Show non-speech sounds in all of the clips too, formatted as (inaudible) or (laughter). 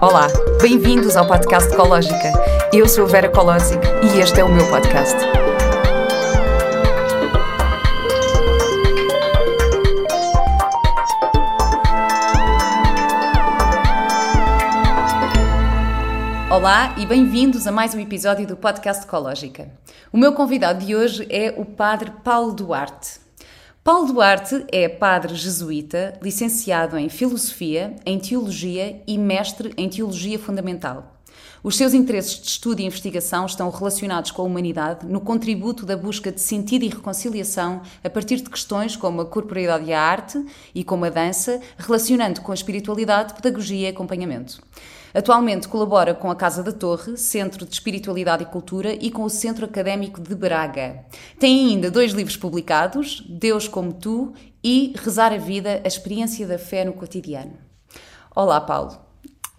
Olá, bem-vindos ao podcast Ecológica. Eu sou a Vera Colosic e este é o meu podcast. Olá e bem-vindos a mais um episódio do podcast Ecológica. O meu convidado de hoje é o Padre Paulo Duarte. Paulo Duarte é padre jesuíta, licenciado em Filosofia, em Teologia e mestre em Teologia Fundamental. Os seus interesses de estudo e investigação estão relacionados com a humanidade no contributo da busca de sentido e reconciliação a partir de questões como a corporeidade e a arte e como a dança, relacionando com a espiritualidade, pedagogia e acompanhamento. Atualmente colabora com a Casa da Torre, Centro de Espiritualidade e Cultura, e com o Centro Académico de Braga. Tem ainda dois livros publicados: Deus como Tu e Rezar a Vida, a experiência da fé no cotidiano. Olá, Paulo.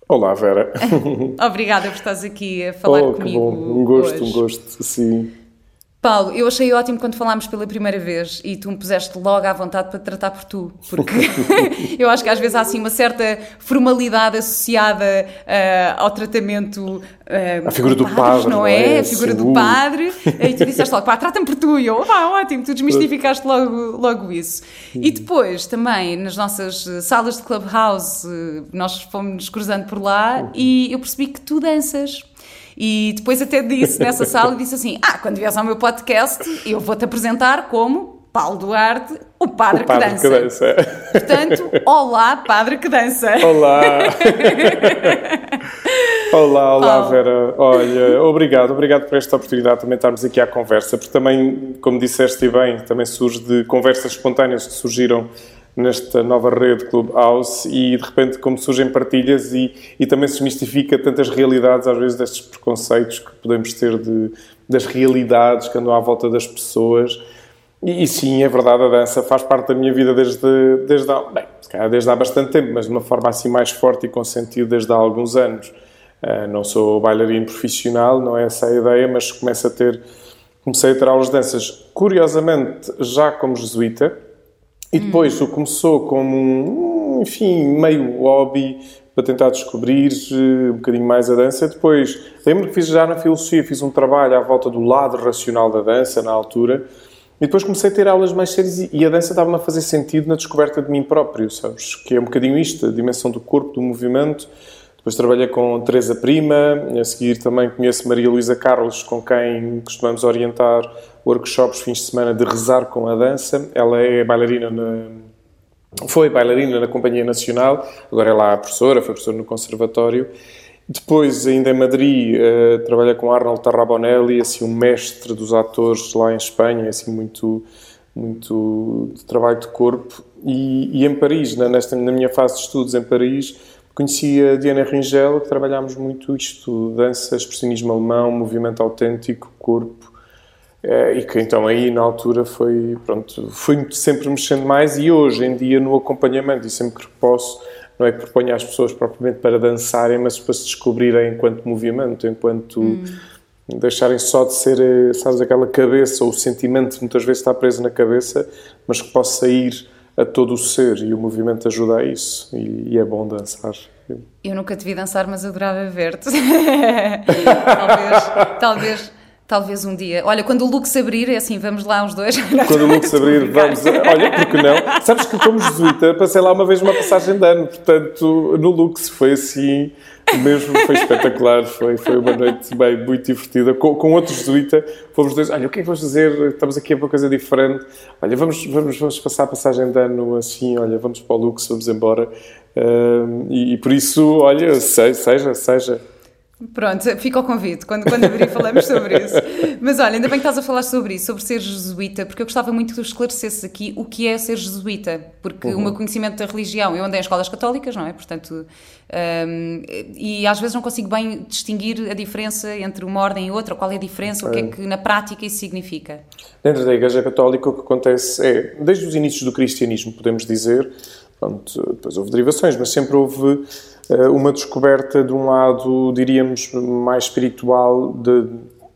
Olá, Vera. (laughs) Obrigada por estares aqui a falar oh, comigo. bom. Um gosto, hoje. um gosto, sim. Paulo, eu achei ótimo quando falámos pela primeira vez e tu me puseste logo à vontade para te tratar por tu, porque (laughs) (laughs) eu acho que às vezes há assim uma certa formalidade associada uh, ao tratamento. Uh, a figura do padres, padre, não é? é? A figura Sim. do padre. E tu disseste logo, pá, trata-me por tu. E eu, pá, ótimo, tu desmistificaste logo, logo isso. E depois também nas nossas eh, salas de clubhouse, nós fomos nos cruzando por lá e eu percebi que tu danças. E depois até disse nessa (laughs) sala, disse assim, ah, quando vieres ao meu podcast, eu vou-te apresentar como Paulo Duarte, o padre, O padre que dança. que dança. Portanto, (laughs) olá, padre que dança. Olá. (laughs) olá, olá, Paulo. Vera. Olha, obrigado, obrigado por esta oportunidade de também estarmos aqui à conversa, porque também, como disseste bem, também surge de conversas espontâneas que surgiram nesta nova rede Clubhouse e de repente como surgem partilhas e, e também se desmistifica tantas realidades às vezes destes preconceitos que podemos ter de, das realidades que andam à volta das pessoas e, e sim, é verdade, a dança faz parte da minha vida desde, desde, há, bem, desde há bastante tempo, mas de uma forma assim mais forte e com sentido desde há alguns anos. Uh, não sou bailarino profissional, não é essa a ideia, mas começo a ter, comecei a ter aulas de danças, curiosamente, já como jesuíta, e depois o começou como um, enfim, meio hobby para tentar descobrir eh, um bocadinho mais a dança. Depois, lembro que fiz já na filosofia, fiz um trabalho à volta do lado racional da dança na altura. E depois comecei a ter aulas mais sérias e a dança estava-me a fazer sentido na descoberta de mim próprio, sabes? Que é um bocadinho isto, a dimensão do corpo, do movimento. Depois trabalhei com Teresa Prima, a seguir também conheço Maria Luísa Carlos, com quem costumamos orientar workshops fins de semana de rezar com a dança. Ela é bailarina na, foi bailarina na Companhia Nacional, agora é lá professora, foi professora no Conservatório. Depois, ainda em Madrid, eh, trabalha com Arnold Tarrabonelli, assim, um mestre dos atores lá em Espanha, assim, muito, muito de trabalho de corpo. E, e em Paris, na, nesta, na minha fase de estudos em Paris, conheci a Diana Ringel, que trabalhámos muito isto, dança, expressionismo alemão, movimento autêntico, corpo. Eh, e que então aí na altura foi, pronto, fui sempre mexendo mais e hoje em dia no acompanhamento e sempre que posso, não é que proponho às pessoas propriamente para dançarem, mas para se descobrirem enquanto movimento, enquanto deixarem só de ser, eh, sabes, aquela cabeça ou o sentimento que muitas vezes está preso na cabeça, mas que possa ir a todo o ser e o movimento ajuda a isso e, e é bom dançar. Eu nunca te vi dançar, mas adorava ver-te. (laughs) talvez, talvez, talvez um dia. Olha, quando o Lux abrir, é assim, vamos lá os dois. (laughs) Quando o Lux abrir, vamos. Olha, porque não? Sabes que, como jesuíta, passei lá uma vez uma passagem de ano, portanto, no Lux foi assim, mesmo, foi espetacular. Foi, foi uma noite bem, muito divertida. Com, com outro jesuíta, fomos dois. Olha, o que é que vamos fazer? Estamos aqui a uma coisa diferente. Olha, vamos, vamos, vamos passar a passagem de ano assim. Olha, vamos para o Lux, vamos embora. Ahm, e, e por isso, olha, se- seja, seja. Pronto, fica o convite, quando, quando abrir falamos sobre isso. Mas olha, ainda bem que estás a falar sobre isso, sobre ser jesuíta, porque eu gostava muito que tu esclarecesses aqui o que é ser jesuíta, porque o meu conhecimento da religião, eu andei em escolas católicas, não é? Portanto, hum, e às vezes não consigo bem distinguir a diferença entre uma ordem e outra, qual é a diferença, o que é que na prática isso significa. Dentro da Igreja Católica, o que acontece é, desde os inícios do cristianismo, podemos dizer, pronto, depois houve derivações, mas sempre houve uma descoberta de um lado, diríamos, mais espiritual, de,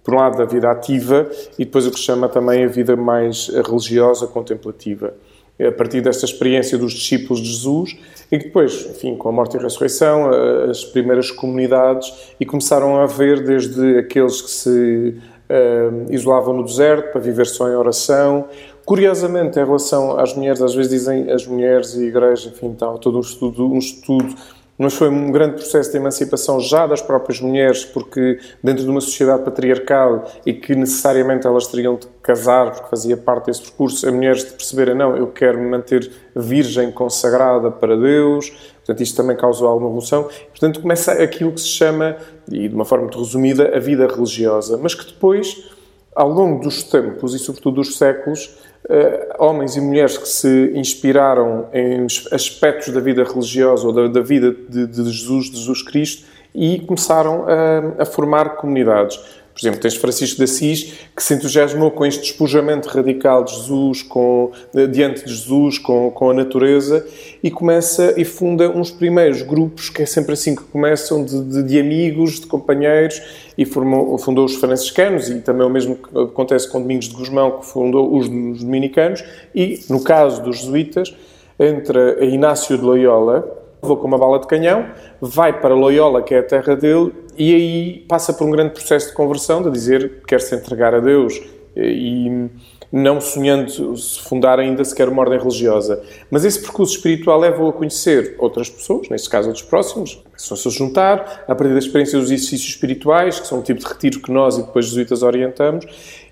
por um lado, da vida ativa e depois o que se chama também a vida mais religiosa, contemplativa. a partir desta experiência dos discípulos de Jesus, e que depois, enfim, com a morte e a ressurreição, as primeiras comunidades, e começaram a ver desde aqueles que se uh, isolavam no deserto para viver só em oração. Curiosamente, em relação às mulheres, às vezes dizem as mulheres e a igreja, enfim, tal, todo um estudo, um estudo mas foi um grande processo de emancipação já das próprias mulheres, porque dentro de uma sociedade patriarcal e que necessariamente elas teriam de casar, porque fazia parte desse percurso, as mulheres de perceberem, não, eu quero me manter virgem, consagrada para Deus, portanto isto também causou alguma revolução, portanto começa aquilo que se chama, e de uma forma muito resumida, a vida religiosa, mas que depois, ao longo dos tempos e sobretudo dos séculos, uh, homens e mulheres que se inspiraram em aspectos da vida religiosa ou da, da vida de, de, Jesus, de Jesus Cristo, e começaram a, a formar comunidades. Por exemplo, tens Francisco de Assis, que se entusiasmou com este despojamento radical de Jesus, com, diante de Jesus, com, com a natureza, e começa e funda uns primeiros grupos, que é sempre assim que começam, de, de, de amigos, de companheiros, e formou, fundou os franciscanos, e também o mesmo que acontece com Domingos de Guzmão, que fundou os, os dominicanos, e, no caso dos jesuítas, entra Inácio de Loyola, vou com uma bala de canhão, vai para Loyola, que é a terra dele, e aí passa por um grande processo de conversão, de dizer que quer se entregar a Deus e não sonhando se fundar ainda sequer uma ordem religiosa. Mas esse percurso espiritual leva-o a conhecer outras pessoas, neste caso outros próximos, começam-se juntar, a partir da experiência dos exercícios espirituais, que são um tipo de retiro que nós e depois jesuítas orientamos,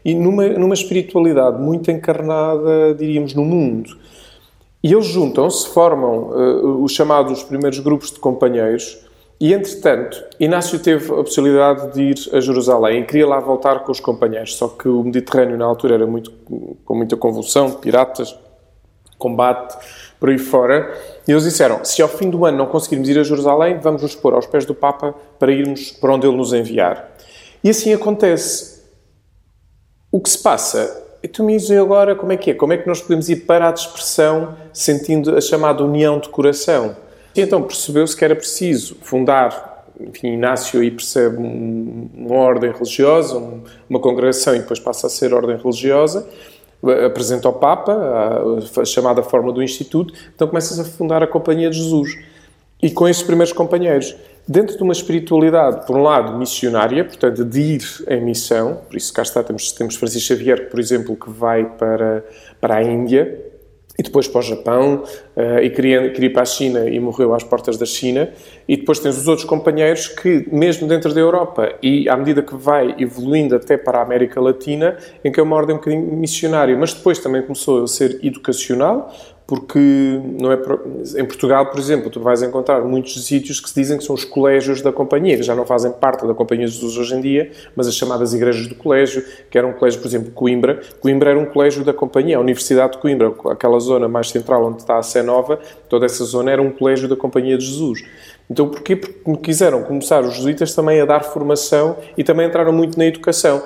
e numa, numa espiritualidade muito encarnada, diríamos, no mundo. E eles juntam-se, formam uh, os chamados primeiros grupos de companheiros, e, entretanto, Inácio teve a possibilidade de ir a Jerusalém e queria lá voltar com os companheiros, só que o Mediterrâneo na altura era muito, com muita convulsão, piratas, combate, por aí fora. E eles disseram, se ao fim do ano não conseguirmos ir a Jerusalém, vamos nos pôr aos pés do Papa para irmos para onde ele nos enviar. E assim acontece. O que se passa? E tu me dizes agora como é que é? Como é que nós podemos ir para a dispersão sentindo a chamada união de coração? E então percebeu-se que era preciso fundar, enfim, Inácio aí percebe um, uma ordem religiosa, um, uma congregação e depois passa a ser ordem religiosa, apresenta ao Papa a, a chamada forma do Instituto, então começa-se a fundar a Companhia de Jesus. E com esses primeiros companheiros, dentro de uma espiritualidade, por um lado, missionária, portanto, de ir em missão, por isso cá está, temos, temos Francisco Xavier, por exemplo, que vai para, para a Índia, e depois para o Japão, uh, e queria, queria ir para a China e morreu às portas da China. E depois tens os outros companheiros que, mesmo dentro da Europa, e à medida que vai evoluindo até para a América Latina, em que é uma ordem um bocadinho missionária, mas depois também começou a ser educacional, porque não é em Portugal, por exemplo, tu vais encontrar muitos sítios que se dizem que são os colégios da companhia, que já não fazem parte da Companhia de Jesus hoje em dia, mas as chamadas igrejas do colégio, que era um colégio, por exemplo, Coimbra. Coimbra era um colégio da companhia, a Universidade de Coimbra, aquela zona mais central onde está a Sé Nova, toda essa zona era um colégio da Companhia de Jesus. Então, porquê? Porque quiseram começar os jesuítas também a dar formação e também entraram muito na educação.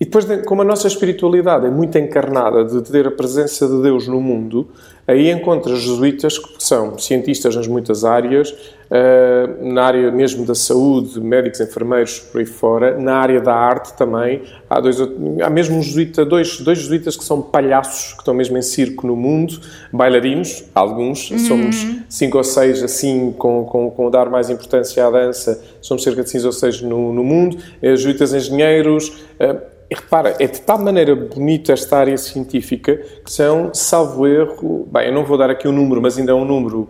E depois, como a nossa espiritualidade é muito encarnada de ter a presença de Deus no mundo, aí encontras jesuítas que são cientistas nas muitas áreas, eh, na área mesmo da saúde, médicos, enfermeiros, por aí fora, na área da arte também. Há, dois, há mesmo um jesuíta, dois, dois jesuítas que são palhaços, que estão mesmo em circo no mundo, bailarinos, alguns, uhum. somos cinco ou seis, assim, com, com, com dar mais importância à dança, somos cerca de cinco ou seis no, no mundo, eh, jesuítas engenheiros eh, e repara, é de tal maneira bonita esta área científica que são, salvo erro, bem, eu não vou dar aqui um número, mas ainda é um número,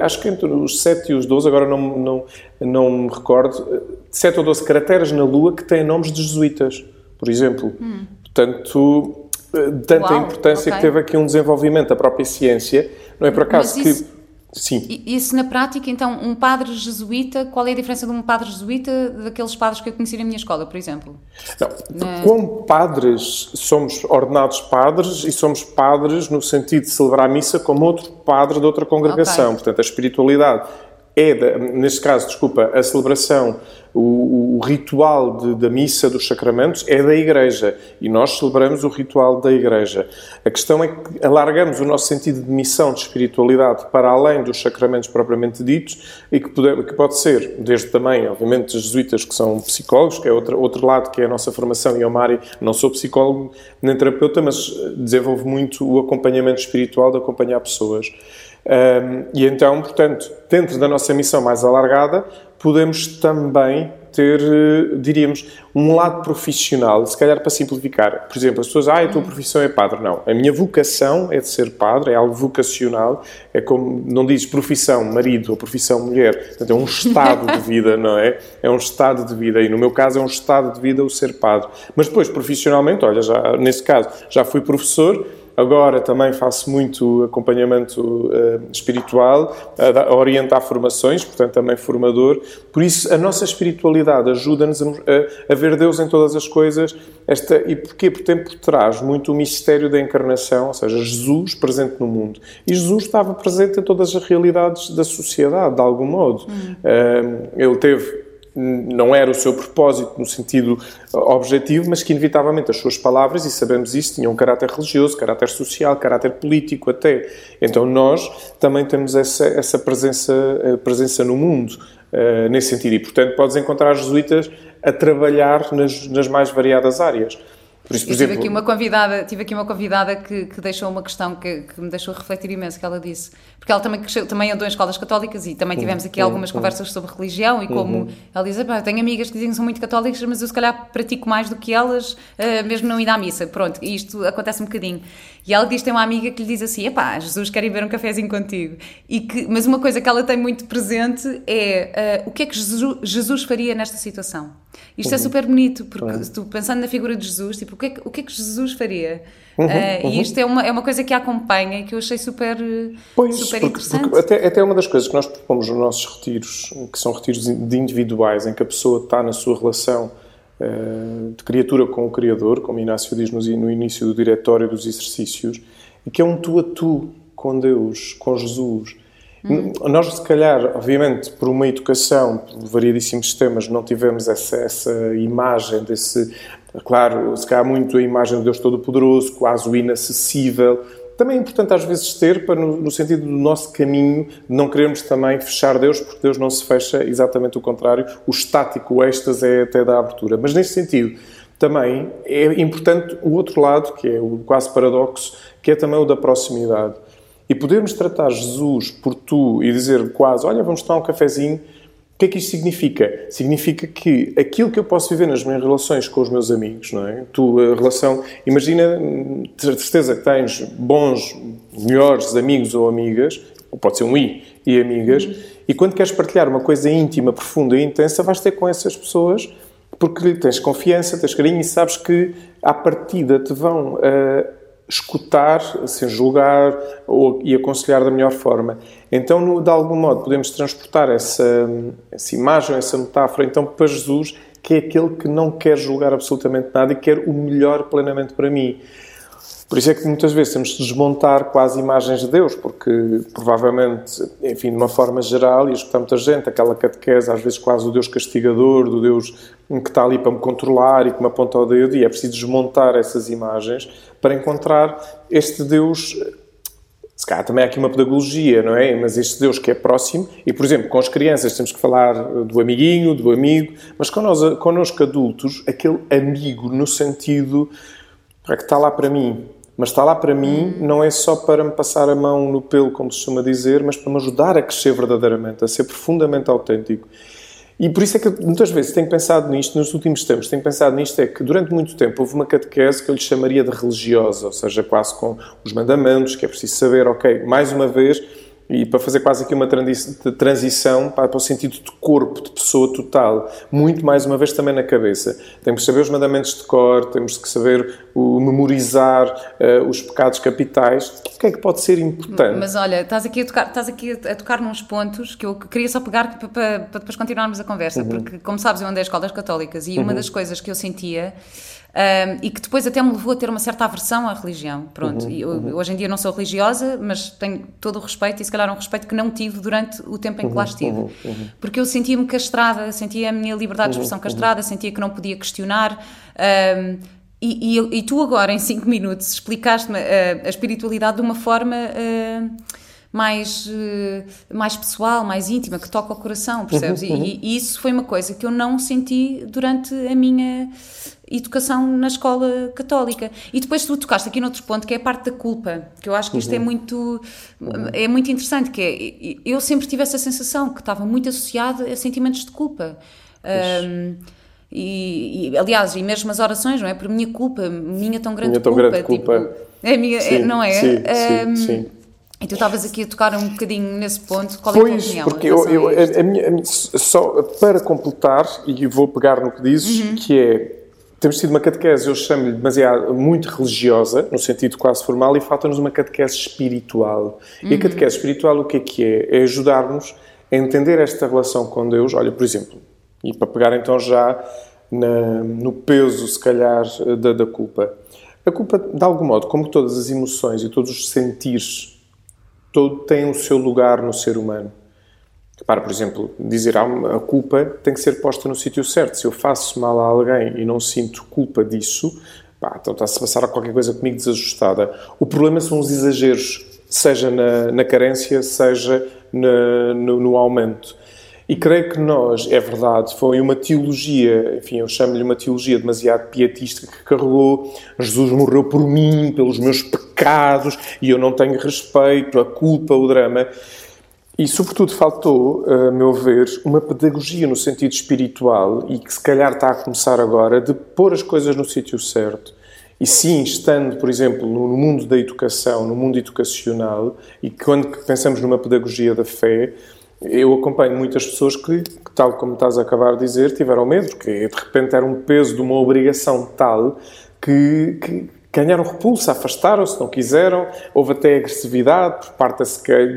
acho que entre os 7 e os 12, agora não, não, não me recordo, 7 ou 12 caracteres na Lua que têm nomes de jesuítas, por exemplo. Hum. Portanto, tanta Uau, importância okay. que teve aqui um desenvolvimento da própria ciência, não é por acaso isso... que Sim. E isso na prática, então, um padre jesuíta, qual é a diferença de um padre jesuíta daqueles padres que eu conheci na minha escola, por exemplo? Não, na... como padres, somos ordenados padres e somos padres no sentido de celebrar a missa como outro padre de outra congregação. Okay. Portanto, a espiritualidade é, neste caso, desculpa, a celebração, o, o ritual de, da missa dos sacramentos é da Igreja e nós celebramos o ritual da Igreja. A questão é que alargamos o nosso sentido de missão de espiritualidade para além dos sacramentos propriamente ditos e que pode, que pode ser, desde também, obviamente, os jesuítas que são psicólogos, que é outro, outro lado que é a nossa formação, e eu, Mari, não sou psicólogo nem terapeuta, mas desenvolvo muito o acompanhamento espiritual de acompanhar pessoas. Um, e então, portanto, dentro da nossa missão mais alargada, podemos também ter, eh, diríamos, um lado profissional, se calhar para simplificar. Por exemplo, as pessoas, ah, a tua profissão é padre. Não, a minha vocação é de ser padre, é algo vocacional, é como, não dizes profissão marido ou profissão mulher, portanto é um estado de vida, (laughs) não é? É um estado de vida, e no meu caso é um estado de vida o ser padre. Mas depois, profissionalmente, olha, já, nesse caso, já fui professor, Agora também faço muito acompanhamento uh, espiritual, a, a, orientar formações, portanto também formador. Por isso, a nossa espiritualidade ajuda-nos a, ver Deus em todas as coisas. Esta, e porquê? Porque tem por trás muito o mistério da encarnação, ou seja, Jesus presente no mundo. E Jesus estava presente em todas as realidades da sociedade, de algum modo. Uhum. Uh, ele teve não era o seu propósito no sentido objetivo, mas que inevitavelmente as suas palavras, e sabemos isso, tinham caráter religioso, caráter social, caráter político até. Então nós também temos essa, essa presença, eh, presença no mundo, uh, nesse sentido. E, portanto, podes encontrar jesuítas a trabalhar nas, nas mais variadas áreas. Por isso, por exemplo, tive aqui uma convidada, tive aqui uma convidada que, que deixou uma questão que, que, me deixou refletir imenso, que ela disse, porque ela também cresceu, também andou em escolas católicas e também tivemos aqui uhum, algumas uhum. conversas sobre religião e como uhum. ela diz, eu tenho amigas que dizem que são muito católicas, mas eu se calhar pratico mais do que elas, uh, mesmo não ir à missa, pronto, e isto acontece um bocadinho. E ela diz, tem uma amiga que lhe diz assim, epá, Jesus quer ir ver um cafezinho contigo. E que, mas uma coisa que ela tem muito presente é uh, o que é que Jesus, Jesus faria nesta situação? Isto é uhum. é super bonito, porque uhum. tu pensando na figura de Jesus, tipo, o que é que, o que, é que Jesus faria? Uhum, uh, e isto é uma, é uma coisa que a acompanha e que eu achei super, pois, super porque, interessante. Porque até, até uma das coisas que nós propomos nos nossos retiros, que são retiros de individuais, em que a pessoa está na sua relação de criatura com o Criador, como Inácio diz no, no início do diretório dos exercícios, e que é um tu a tu com Deus, com Jesus. Hum. Nós, se calhar, obviamente, por uma educação, por variedíssimos temas, não tivemos essa, essa imagem desse. Claro, se calhar muito a imagem de Deus Todo-Poderoso, quase o inacessível. Também é importante às vezes ter, para, no, no, sentido do nosso caminho, não queremos também fechar Deus, porque Deus não se fecha, exatamente o contrário. O estático, o êxtase é até da abertura. Mas nesse sentido, também é importante o outro lado, que é o quase paradoxo, que é também o da proximidade. E podermos tratar Jesus por tu e dizer quase, olha, vamos tomar um cafezinho, que é que isto significa? Significa que aquilo que eu posso viver nas minhas relações com os meus amigos, não é? Tu, a relação, imagina, de certeza que tens bons, melhores amigos ou amigas, ou pode ser um i e amigas, uhum. e quando queres partilhar uma coisa íntima, profunda e intensa, vais ter com essas pessoas porque tens confiança, tens carinho e sabes que à partida te vão. Uh, escutar, sem julgar ou, e aconselhar da melhor forma. Então, no, de algum modo, podemos transportar essa, essa imagem, essa metáfora, então, para Jesus, que é aquele que não quer julgar absolutamente nada e quer o melhor plenamente para mim. Por isso é que muitas vezes temos de desmontar quase imagens de Deus, porque provavelmente, enfim, de uma forma geral, e escutar muita gente, aquela catequese, às vezes quase o Deus castigador, do Deus que está ali para me controlar e que me aponta o dedo, e é preciso desmontar essas imagens para encontrar este Deus. Se calhar também há aqui uma pedagogia, não é? Mas este Deus que é próximo, e por exemplo, com as crianças temos que falar do amiguinho, do amigo, mas com nós, connosco adultos, aquele amigo no sentido é que está lá para mim, mas está lá para mim não é só para me passar a mão no pelo, como se costuma dizer, mas para me ajudar a crescer verdadeiramente, a ser profundamente autêntico. E por isso é que muitas vezes tenho pensado nisto, nos últimos tempos, tenho pensado nisto, é que durante muito tempo houve uma catequese que eu lhe chamaria de religiosa, ou seja, quase com os mandamentos, que é preciso saber, ok, mais uma vez, e para fazer quase aqui uma transição para, o sentido de corpo, de pessoa total, muito mais uma vez também na cabeça. Temos que saber os mandamentos de cor, temos que saber o, memorizar uh, os pecados capitais. O que é que pode ser importante? Mas olha, estás aqui a tocar, estás aqui a tocar nos pontos que eu queria só pegar para, para, para depois continuarmos a conversa, uhum. porque, como sabes, eu andei a escolas católicas e uhum. uma das coisas que eu sentia Um, e que depois até me levou a ter uma certa aversão à religião. Pronto, uhum, eu, uhum. hoje em dia não sou religiosa, mas tenho todo o respeito e se calhar um respeito que não tive durante o tempo em que lá uhum, estive. Uhum, uhum. Porque eu sentia-me castrada, sentia a minha liberdade de expressão castrada, sentia que não podia questionar. Um, e, e, e, tu agora, em 5 (laughs) minutos, explicaste-me a, a, espiritualidade de uma forma... Uh, mais, uh, mais pessoal, mais íntima, que toca o coração, percebes? Uhum, uhum. E, e, isso foi uma coisa que eu não senti durante a minha educação na escola católica. E depois tu tocaste aqui noutro ponto, que é a parte da culpa, que eu acho que isto é uhum. é muito é muito interessante, que é, eu sempre tive essa sensação que estava muito associada a sentimentos de culpa. Um, e, e, aliás, e mesmo as orações, não é? Por minha culpa, minha tão grande minha tão culpa. Grande culpa. Tipo, é minha, sim, é, não é? Sim, um, sim, sim. E tu estavas aqui a tocar um bocadinho nesse ponto. Qual pois, é a tua opinião? porque eu, eu a, a, minha, a minha, só para completar, e vou pegar no que dizes, uhum. que é temos tido uma catequese, eu chamo-lhe demasiado, muito religiosa, no sentido quase formal, e falta-nos uma catequese espiritual. Uhum. E a uhum. catequese espiritual o que é que é? É ajudar-nos a entender esta relação com Deus. Olha, por exemplo, e para pegar então já na, no peso, se calhar, da, da culpa. A culpa, de algum modo, como todas as emoções e todos os sentires todo tem o seu lugar no ser humano. Para, por exemplo, dizer a culpa tem que ser posta no sítio certo. Se eu faço mal a alguém e não sinto culpa disso, pá, então está-se a passar qualquer coisa comigo desajustada. O problema são os exageros, seja na, na carência, seja na, no, no aumento. E creio que nós, é verdade, foi uma teologia, enfim, eu chamo-lhe uma teologia demasiado pietista que carregou Jesus morreu por mim, pelos meus pecados, e eu não tenho respeito, a culpa, o drama. E, sobretudo, faltou, a meu ver, uma pedagogia no sentido espiritual e que se calhar está a começar agora de pôr as coisas no sítio certo. E sim, estando, por exemplo, no mundo da educação, no mundo educacional, e quando pensamos numa pedagogia da fé, eu acompanho muitas pessoas que, tal como estás a acabar de dizer, tiveram medo, porque de repente era um peso de uma obrigação tal que, que ganharam repulso, afastaram-se, não quiseram, houve até agressividade por parte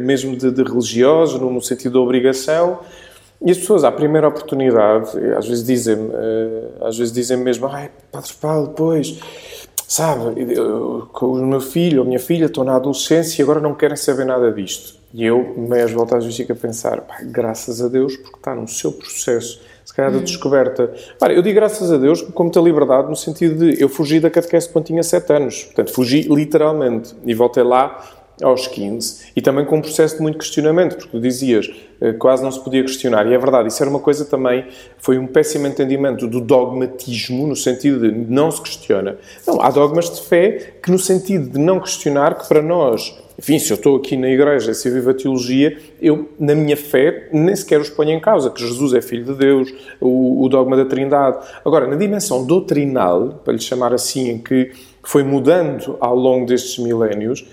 mesmo de, de religiosos, no, sentido da obrigação. E as pessoas, à primeira oportunidade, às vezes dizem eh, às vezes dizem mesmo, ai, Padre Paulo, pois, sabe, eu, o meu filho ou minha filha estão na adolescência e agora não querem saber nada disto. E eu, meias voltas, vezes, fico a pensar, pá, graças a Deus, porque está no seu processo, se calhar, de hum. descoberta. Para, eu digo graças a Deus com muita liberdade, no sentido de eu fugi da catequese quando tinha 7 anos. Portanto, fugi literalmente. E voltei lá aos 15 e também com um processo de muito questionamento, porque tu dizias eh, quase não se podia questionar, e é verdade, isso era uma coisa também, foi um péssimo entendimento do dogmatismo, no sentido de não se questiona. Não, há dogmas de fé que, no sentido de não questionar, que para nós enfim, se eu estou aqui na igreja, se eu vivo a teologia, eu, na minha fé, nem sequer os ponho em causa, que Jesus é Filho de Deus, o, o dogma da Trindade. Agora, na dimensão doutrinal, para lhe chamar assim, em que foi mudando ao longo destes milénios,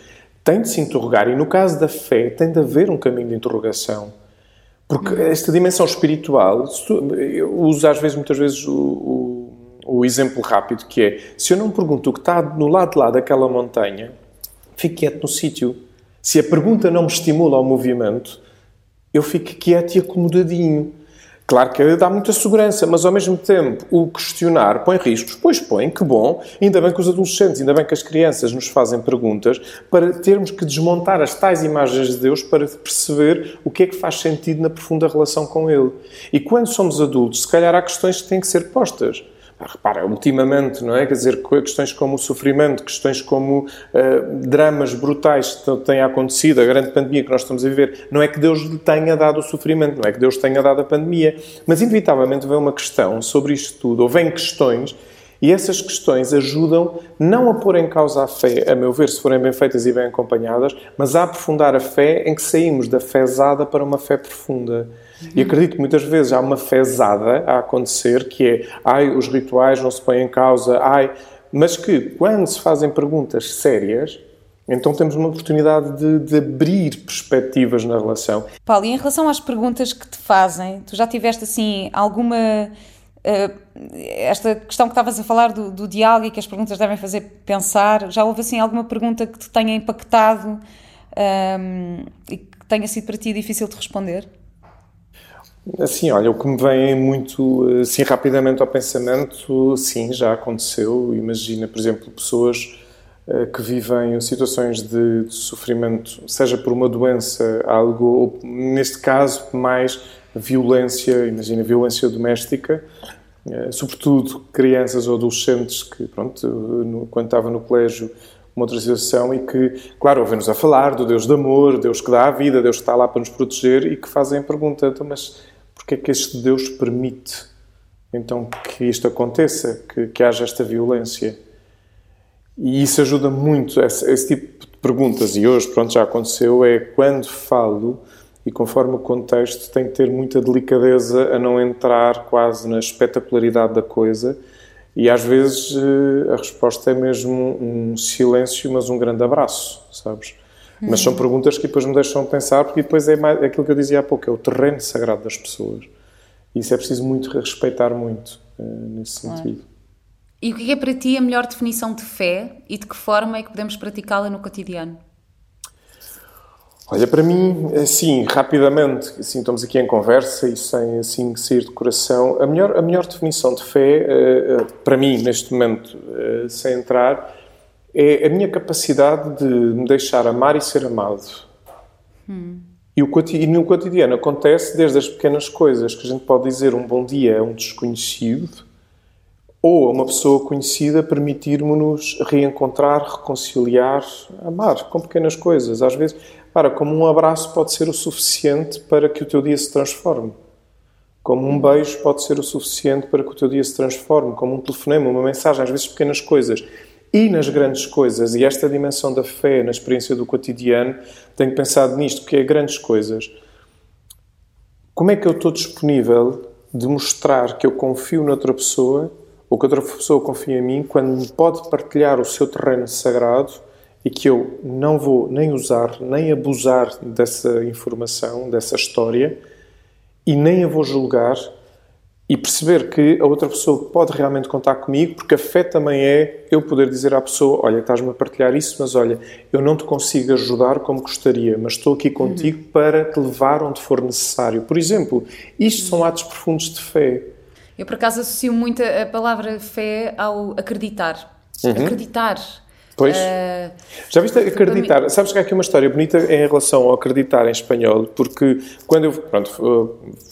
tem de se interrogar, e no caso da fé, tem de haver um caminho de interrogação. Porque esta dimensão espiritual, eu uso às vezes, muitas vezes, o, o, o exemplo rápido, que é, se eu não pergunto o que está no lado de lá daquela montanha, fico quieto no sítio. Se a pergunta não me estimula ao movimento, eu fico quieto e acomodadinho. Claro que dá muita segurança, mas ao mesmo tempo o questionar põe riscos. Pois põe, que bom. Ainda bem que os adolescentes, ainda bem que as crianças nos fazem perguntas para termos que desmontar as tais imagens de Deus para perceber o que é que faz sentido na profunda relação com Ele. E quando somos adultos, se calhar há questões que têm que ser postas. Repara, ultimamente, não é? Quer dizer, questões como o sofrimento, questões como uh, dramas brutais que têm acontecido, a grande pandemia que nós estamos a viver, não é que Deus lhe tenha dado o sofrimento, não é que Deus tenha dado a pandemia, mas inevitavelmente vem uma questão sobre isto tudo, ou vêm questões, e essas questões ajudam não a pôr em causa a fé, a meu ver, se forem bem feitas e bem acompanhadas, mas a aprofundar a fé em que saímos da fezada para uma fé profunda. E acredito que muitas vezes há uma fezada a acontecer que é, ai, os rituais não se põem em causa, ai, mas que quando se fazem perguntas sérias, então temos uma oportunidade de, de, abrir perspectivas na relação. Paulo, e em relação às perguntas que te fazem, tu já tiveste assim alguma. Uh, esta questão que estavas a falar do, do, diálogo e que as perguntas devem fazer pensar, já houve assim alguma pergunta que te tenha impactado um, ehm, e que tenha sido para ti difícil de responder? Assim, olha, o que me vem muito, assim, rapidamente ao pensamento, sim, já aconteceu. Imagina, por exemplo, pessoas uh, que vivem situações de, de, sofrimento, seja por uma doença, algo, ou, neste caso, mais violência, imagina, violência doméstica, uh, sobretudo crianças ou adolescentes que, pronto, no, quando estava no colégio, uma outra situação e que, claro, ouvem-nos a falar do Deus de amor, Deus que dá a vida, Deus que está lá para nos proteger e que fazem a pergunta, então, mas porque é que este Deus permite então que isto aconteça, que, que haja esta violência? E isso ajuda muito, esse, esse, tipo de perguntas, e hoje, pronto, já aconteceu, é quando falo, e conforme o contexto, tem que ter muita delicadeza a não entrar quase na espetacularidade da coisa, e às vezes eh, a resposta é mesmo um silêncio, mas um grande abraço, sabes? Mas são perguntas que depois me deixam pensar, porque depois é, mais, é aquilo que eu dizia há pouco, é o terreno sagrado das pessoas. E isso é preciso muito respeitar muito, uh, nesse sentido. E o que é para ti a melhor definição de fé e de que forma é que podemos praticá-la no cotidiano? Olha, para mim, assim, rapidamente, assim, estamos aqui em conversa e sem assim sair de coração, a melhor, a melhor definição de fé, uh, uh, para mim, neste momento, sem entrar, é a minha capacidade de me deixar amar e ser amado. Hum. E, o, e no cotidiano acontece desde as pequenas coisas que a gente pode dizer um bom dia a um desconhecido ou a uma pessoa conhecida permitir-nos reencontrar, reconciliar, amar com pequenas coisas. Às vezes, para, como um abraço pode ser o suficiente para que o teu dia se transforme. Como um beijo pode ser o suficiente para que o teu dia se transforme. Como um telefonema, uma mensagem, às vezes pequenas coisas e nas grandes coisas. E esta dimensão da fé na experiência do cotidiano, tenho pensado nisto, que é grandes coisas. Como é que eu estou disponível de mostrar que eu confio noutra pessoa ou que outra pessoa confia em mim quando me pode partilhar o seu terreno sagrado e que eu não vou nem usar, nem abusar dessa informação, dessa história e nem a vou julgar e perceber que a outra pessoa pode realmente contar comigo, porque a fé também é eu poder dizer à pessoa: Olha, estás-me a partilhar isso, mas olha, eu não te consigo ajudar como gostaria, mas estou aqui contigo uhum. para te levar onde for necessário. Por exemplo, isto são atos profundos de fé. Eu, por acaso, associo muito a palavra fé ao acreditar. Uhum. Acreditar. Pois. Uh, Já viste acreditar? Sabes que há aqui uma história bonita em relação ao acreditar em espanhol, porque quando eu, pronto,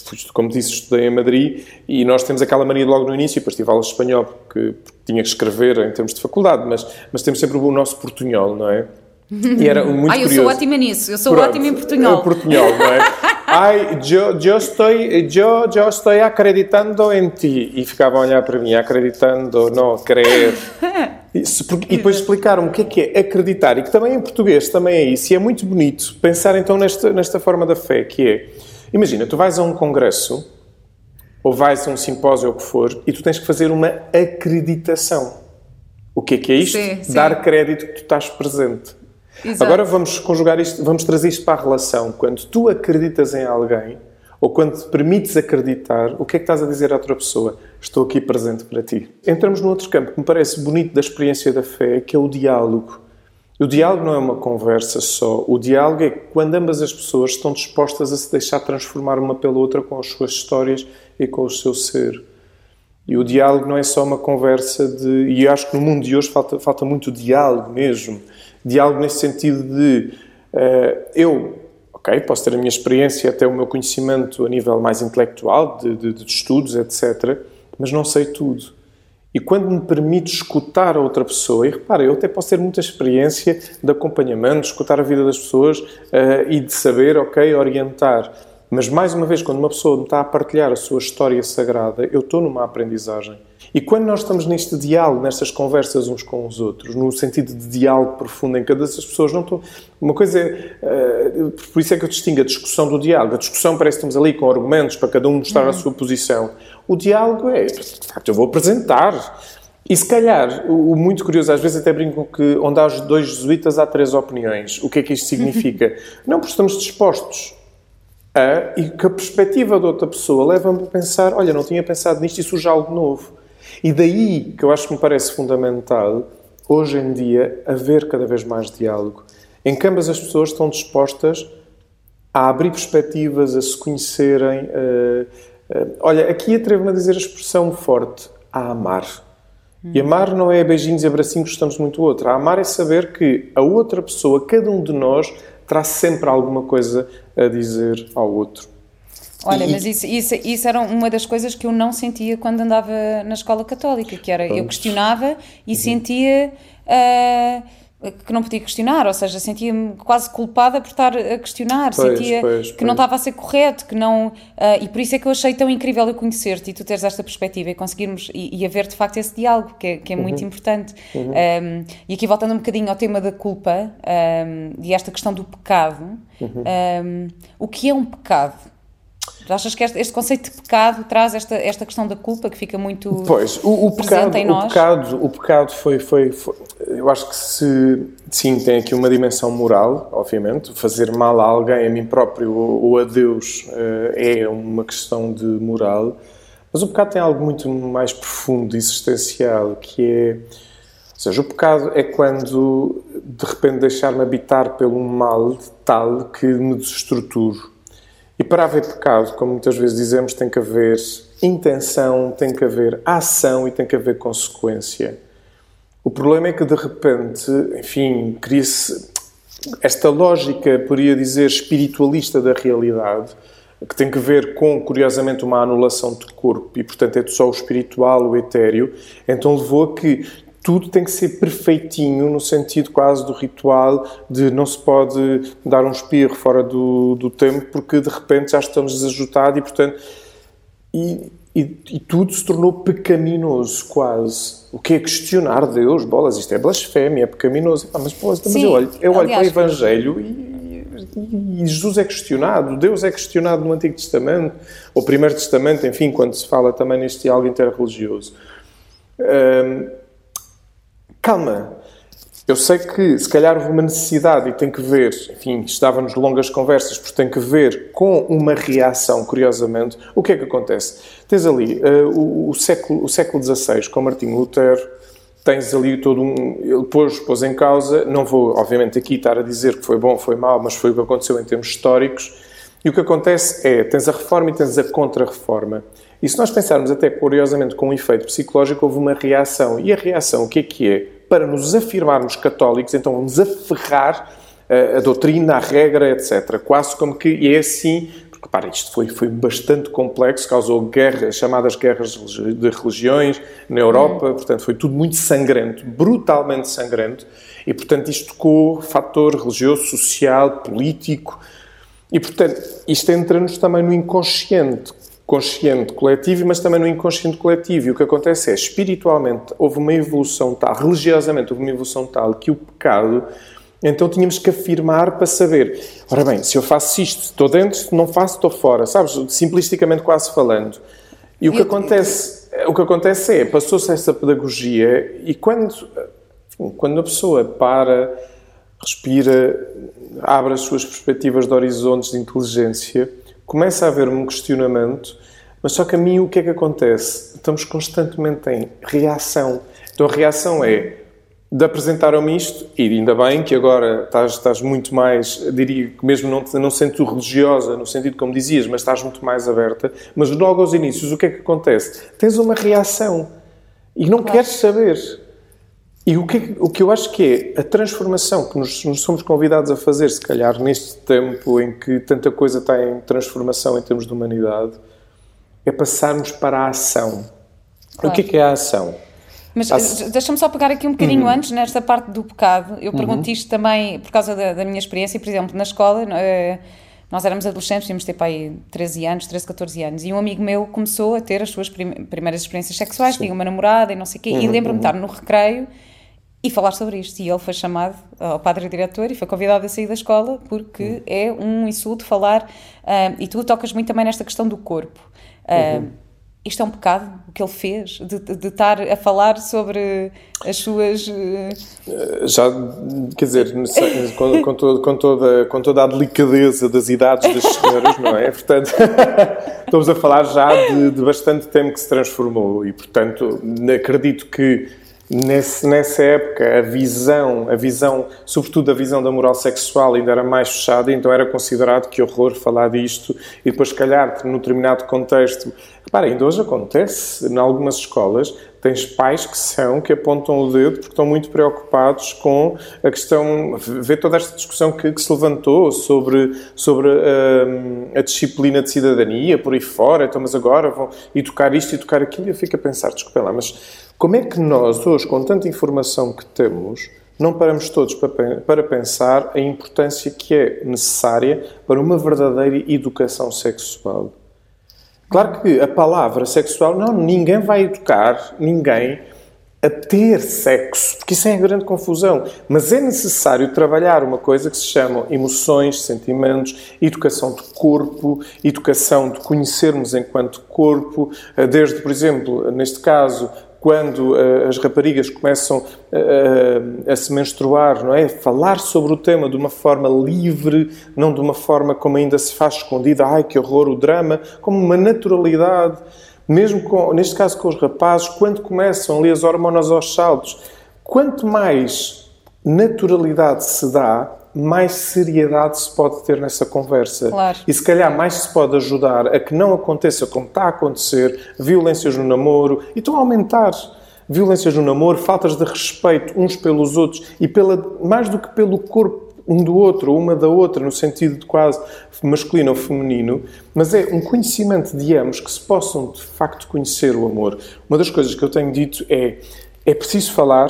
fui, como disse, estudei em Madrid e nós temos aquela mania logo no início, depois tive aulas de espanhol porque, porque tinha que escrever em termos de faculdade, mas, mas temos sempre o nosso portunhol, não é? E era muito ah, eu curioso. sou ótima nisso, eu sou Pronto, ótima em portunhol. O portunhol, não é? (laughs) Ai, eu, eu, estou, eu, eu estou acreditando em ti. E ficavam a olhar para mim, acreditando, não, crer. Isso, porque, e depois explicaram o que é que é acreditar, e que também em português também é isso, e é muito bonito pensar então nesta, nesta forma da fé, que é, imagina, tu vais a um congresso, ou vais a um simpósio ou o que for, e tu tens que fazer uma acreditação. O que é que é isto? Sim, sim. Dar crédito que tu estás presente. Exato. Agora vamos conjugar isto, vamos trazer isto para a relação. Quando tu acreditas em alguém, ou quando te permites acreditar, o que é que estás a dizer à outra pessoa? Estou aqui presente para ti. Entramos num outro campo que me parece bonito da experiência da fé, que é o diálogo. O diálogo não é uma conversa só. O diálogo é quando ambas as pessoas estão dispostas a se deixar transformar uma pela outra com as suas histórias e com o seu ser. E o diálogo não é só uma conversa de. E eu acho que no mundo de hoje falta, falta muito diálogo mesmo. Diálogo nesse sentido de. Uh, eu ok, posso ter a minha experiência, até o meu conhecimento a nível mais intelectual, de, de, de estudos, etc., mas não sei tudo. E quando me permite escutar a outra pessoa, e repara, eu até posso ter muita experiência de acompanhamento, de escutar a vida das pessoas uh, e de saber, ok, orientar. Mas mais uma vez, quando uma pessoa me está a partilhar a sua história sagrada, eu estou numa aprendizagem. E quando nós estamos neste diálogo, nestas conversas uns com os outros, no sentido de diálogo profundo em cada dessas pessoas, não estou. Uma coisa é. Uh, por isso é que eu distingo a discussão do diálogo. A discussão parece que estamos ali com argumentos para cada um mostrar uhum. a sua posição. O diálogo é. De facto, eu vou apresentar. E se calhar, o, muito curioso, às vezes até brinco que onde há dois jesuítas há três opiniões. O que é que isto significa? (laughs) não porque estamos dispostos a, e que a perspectiva da outra pessoa leva-me a pensar: olha, não tinha pensado nisto e surge algo novo. E daí que eu acho que me parece fundamental, hoje em dia, haver cada vez mais diálogo, em que ambas as pessoas estão dispostas a abrir perspectivas, a se conhecerem. Uh, uh, olha, aqui atrevo-me a dizer a expressão forte: a amar. E amar não é beijinhos e abracinhos, gostamos muito do outro. A amar é saber que a outra pessoa, cada um de nós, traz sempre alguma coisa a dizer ao outro. Olha, e, mas isso, isso, isso era uma das coisas que eu não sentia quando andava na escola católica, que era, eu questionava e uhum. sentia... Uh, que não podia questionar, ou seja, sentia-me quase culpada por estar a questionar, pois, sentia pois, que pois. não estava a ser correto, que não. Uh, e por isso é que eu achei tão incrível eu conhecer-te e tu teres esta perspectiva e conseguirmos. e, e haver de facto esse diálogo, que é, que é uhum. muito importante. Uhum. Um, e aqui voltando um bocadinho ao tema da culpa um, e esta questão do pecado, uhum. um, o que é um pecado? Achas que este, este, conceito de pecado traz esta, esta questão da culpa que fica muito pois, o, o pecado, em nós? O pecado, o pecado foi, foi, foi, Eu acho que se. Sim, tem aqui uma dimensão moral, obviamente. Fazer mal a alguém, a mim próprio ou a Deus, eh, é uma questão de moral. Mas o pecado tem algo muito mais profundo, existencial, que é. Ou seja, o pecado é quando de repente deixar-me habitar pelo mal tal que me desestruturo e para haver pecado, como muitas vezes dizemos, tem que haver intenção, tem que haver ação e tem que haver consequência. O problema é que de repente, enfim, cria-se esta lógica, poderia dizer, espiritualista da realidade, que tem que ver com, curiosamente, uma anulação de corpo e, portanto, é só o espiritual, o etéreo, então levou a que tudo tem que ser perfeitinho, no sentido quase do ritual, de não se pode dar um espirro fora do, do tempo, porque de repente já estamos desajustados e, portanto. E, e, e, tudo se tornou pecaminoso, quase. O que é questionar Deus? Bolas, isto é blasfémia, é pecaminoso. Ah, mas, bolas, mas eu olho, eu olho para o Evangelho e, e, Jesus é questionado, Deus é questionado no Antigo Testamento, ou Primeiro Testamento, enfim, quando se fala também neste diálogo interreligioso. Um, calma, eu sei que se calhar houve uma necessidade e tem que ver, enfim, estávamos longas conversas, porque tem que ver com uma reação, curiosamente. O que é que acontece? Tens ali uh, o, o, século, o século XVI com Martinho Lutero, tens ali todo um. Ele pôs, pôs em causa, não vou, obviamente, aqui estar a dizer que foi bom, foi mau, mas foi o que aconteceu em termos históricos. E o que acontece é, tens a reforma e tens a contra-reforma. E se nós pensarmos até curiosamente com um efeito psicológico, houve uma reação. E a reação, o que é que é? Para nos afirmarmos católicos, então vamos aferrar a, eh, a doutrina, a regra, etc. Quase como que é assim, porque para isto foi, foi bastante complexo, causou guerras, chamadas guerras de religiões na Europa, uhum. portanto foi tudo muito sangrento, brutalmente sangrento, e portanto isto tocou fator religioso, social, político, e portanto isto entra-nos também no inconsciente consciente coletivo, mas também no inconsciente coletivo. E o que acontece é, espiritualmente, houve uma evolução tal, religiosamente, houve uma evolução tal que o pecado. Então tínhamos que afirmar para saber, ora bem, se eu faço isto, estou dentro, se não faço, estou fora, sabes? Simplisticamente quase falando. E o que acontece, o que acontece é, passou-se essa pedagogia e quando, quando a pessoa para, respira, abre as suas perspectivas de horizontes de inteligência, começa a haver um questionamento, mas só que a mim o que é que acontece? Estamos constantemente em reação. Então a reação é de apresentaram-me isto, e ainda bem que agora estás, estás muito mais, diria que mesmo não, não sendo religiosa, no sentido como dizias, mas estás muito mais aberta, mas logo aos inícios o que é que acontece? Tens uma reação e não claro. queres saber. E o que, o que eu acho que é a transformação que nos, nos, somos convidados a fazer, se calhar, neste tempo em que tanta coisa está em transformação em termos de humanidade, é passarmos para a ação. Claro. O que é, que é a ação? Mas a... deixa-me só pegar aqui um bocadinho uhum. antes, nesta parte do pecado. Eu pergunto uhum. isto também por causa da, da, minha experiência, por exemplo, na escola. Uh, nós éramos adolescentes, tínhamos ter aí 13 anos, 13, 14 anos, e um amigo meu começou a ter as suas prim primeiras experiências sexuais, Sim. tinha uma namorada e não sei o quê, uhum, e lembro-me de estar no recreio e falar sobre isto. E ele foi chamado ao padre diretor e foi convidado a sair da escola porque uhum. é um insulto falar. Uh, e tu tocas muito também nesta questão do corpo. Uh, uhum. Isto é um pecado o que ele fez, de, de, de estar a falar sobre as suas. Uh... Já, quer dizer, com, com, todo, com, toda, com toda a delicadeza das idades das senhoras, não é? Portanto, (laughs) estamos a falar já de, de bastante tempo que se transformou e, portanto, acredito que nesse, nessa época a visão, a visão, sobretudo a visão da moral sexual ainda era mais fechada, então era considerado que horror falar disto. E depois, se calhar, num determinado contexto, repara, ainda hoje acontece, em algumas escolas, tens pais que são, que apontam o dedo porque estão muito preocupados com a questão, ver toda esta discussão que, que se levantou sobre, sobre hum, a disciplina de cidadania, por aí fora, então, mas agora vão educar isto e educar aquilo, e eu fico a pensar, desculpem lá, mas como é que nós, hoje, com tanta informação que temos, não paramos todos para pensar a importância que é necessária para uma verdadeira educação sexual? Claro que a palavra sexual, não, ninguém vai educar ninguém a ter sexo, porque isso é a grande confusão. Mas é necessário trabalhar uma coisa que se chama emoções, sentimentos, educação de corpo, educação de conhecermos enquanto corpo, desde, por exemplo, neste caso, quando uh, as raparigas começam uh, a se menstruar, não é? Falar sobre o tema de uma forma livre, não de uma forma como ainda se faz escondida, ai que horror o drama, como uma naturalidade. Mesmo com, neste caso com os rapazes, quando começam ali as hormonas aos saltos, quanto mais naturalidade se dá, mais seriedade se pode ter nessa conversa. Claro. E se calhar mais se pode ajudar a que não aconteça como está a acontecer, violências no namoro, e estão a aumentar. Violências no namoro, faltas de respeito uns pelos outros e pela, mais do que pelo corpo um do outro, ou uma da outra, no sentido de quase masculino ou feminino, mas é um conhecimento de ambos que se possam de facto conhecer o amor. Uma das coisas que eu tenho dito é é preciso falar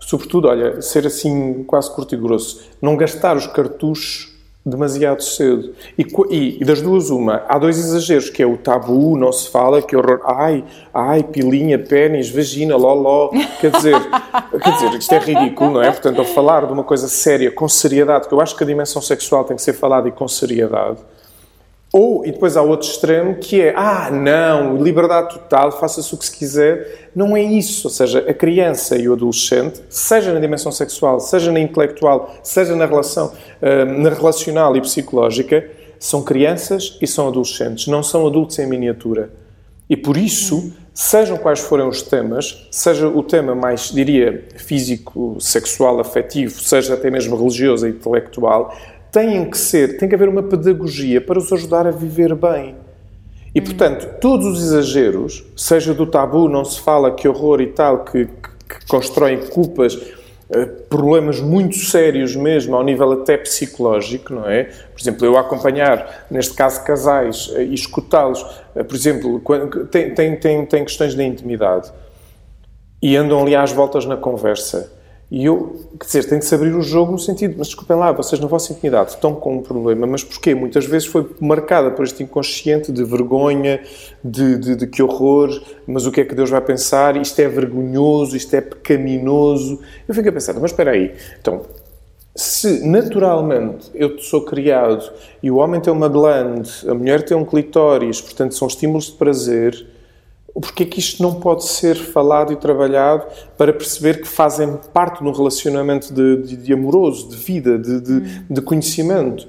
sobretudo, olha, ser assim quase curto e grosso, não gastar os cartuchos demasiado cedo. E, e, e, das duas, uma, há dois exageros, que é o tabu, não se fala, que horror, ai, ai, pilinha, pênis, vagina, loló, quer dizer, (laughs) quer dizer, isto é ridículo, não é? Portanto, ao falar de uma coisa séria, com seriedade, que eu acho que a dimensão sexual tem que ser falada e com seriedade, ou, e depois há outro extremo, que é, ah, não, liberdade total, faça-se o que se quiser. Não é isso. Ou seja, a criança e o adolescente, seja na dimensão sexual, seja na intelectual, seja na relação, uh, na relacional e psicológica, são crianças e são adolescentes, não são adultos em miniatura. E por isso, sejam quais forem os temas, seja o tema mais, diria, físico, sexual, afetivo, seja até mesmo religioso e intelectual, têm que ser, tem que haver uma pedagogia para os ajudar a viver bem. E, portanto, todos os exageros, seja do tabu, não se fala, que horror e tal, que, que, que constroem culpas, eh, problemas muito sérios mesmo, ao nível até psicológico, não é? Por exemplo, eu acompanhar, neste caso, casais eh, e escutá-los, eh, por exemplo, tem, tem, tem, tem questões de intimidade e andam ali às voltas na conversa e eu, quer dizer, tem que se abrir o jogo no sentido, mas desculpem lá, vocês na vossa intimidade estão com um problema, mas porquê? Muitas vezes foi marcada por este inconsciente de vergonha, de, de, de, que horror, mas o que é que Deus vai pensar? Isto é vergonhoso, isto é pecaminoso. Eu fico a pensar, mas espera aí, então, se naturalmente eu sou criado e o homem tem uma glande, a mulher tem um clitóris, portanto são estímulos de prazer Porquê é que isto não pode ser falado e trabalhado para perceber que fazem parte de um relacionamento de, de, de amoroso, de vida, de, de, hum. de conhecimento?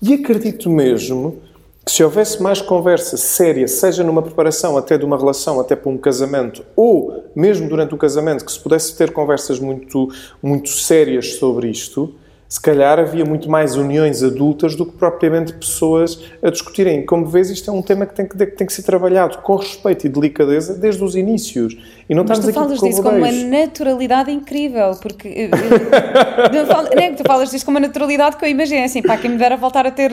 E acredito mesmo que se houvesse mais conversa séria, seja numa preparação até de uma relação, até para um casamento, ou mesmo durante o casamento, que se pudesse ter conversas muito, muito sérias sobre isto, se calhar havia muito mais uniões adultas do que propriamente pessoas a discutirem. Como vês, isto é um tema que tem que, tem que ser trabalhado com respeito e delicadeza desde os inícios. E não Mas tu falas disso com uma naturalidade incrível, porque... Eh, eh, (laughs) não, é que tu falas disso com uma naturalidade que eu imagino, assim, pá, quem me dera voltar a ter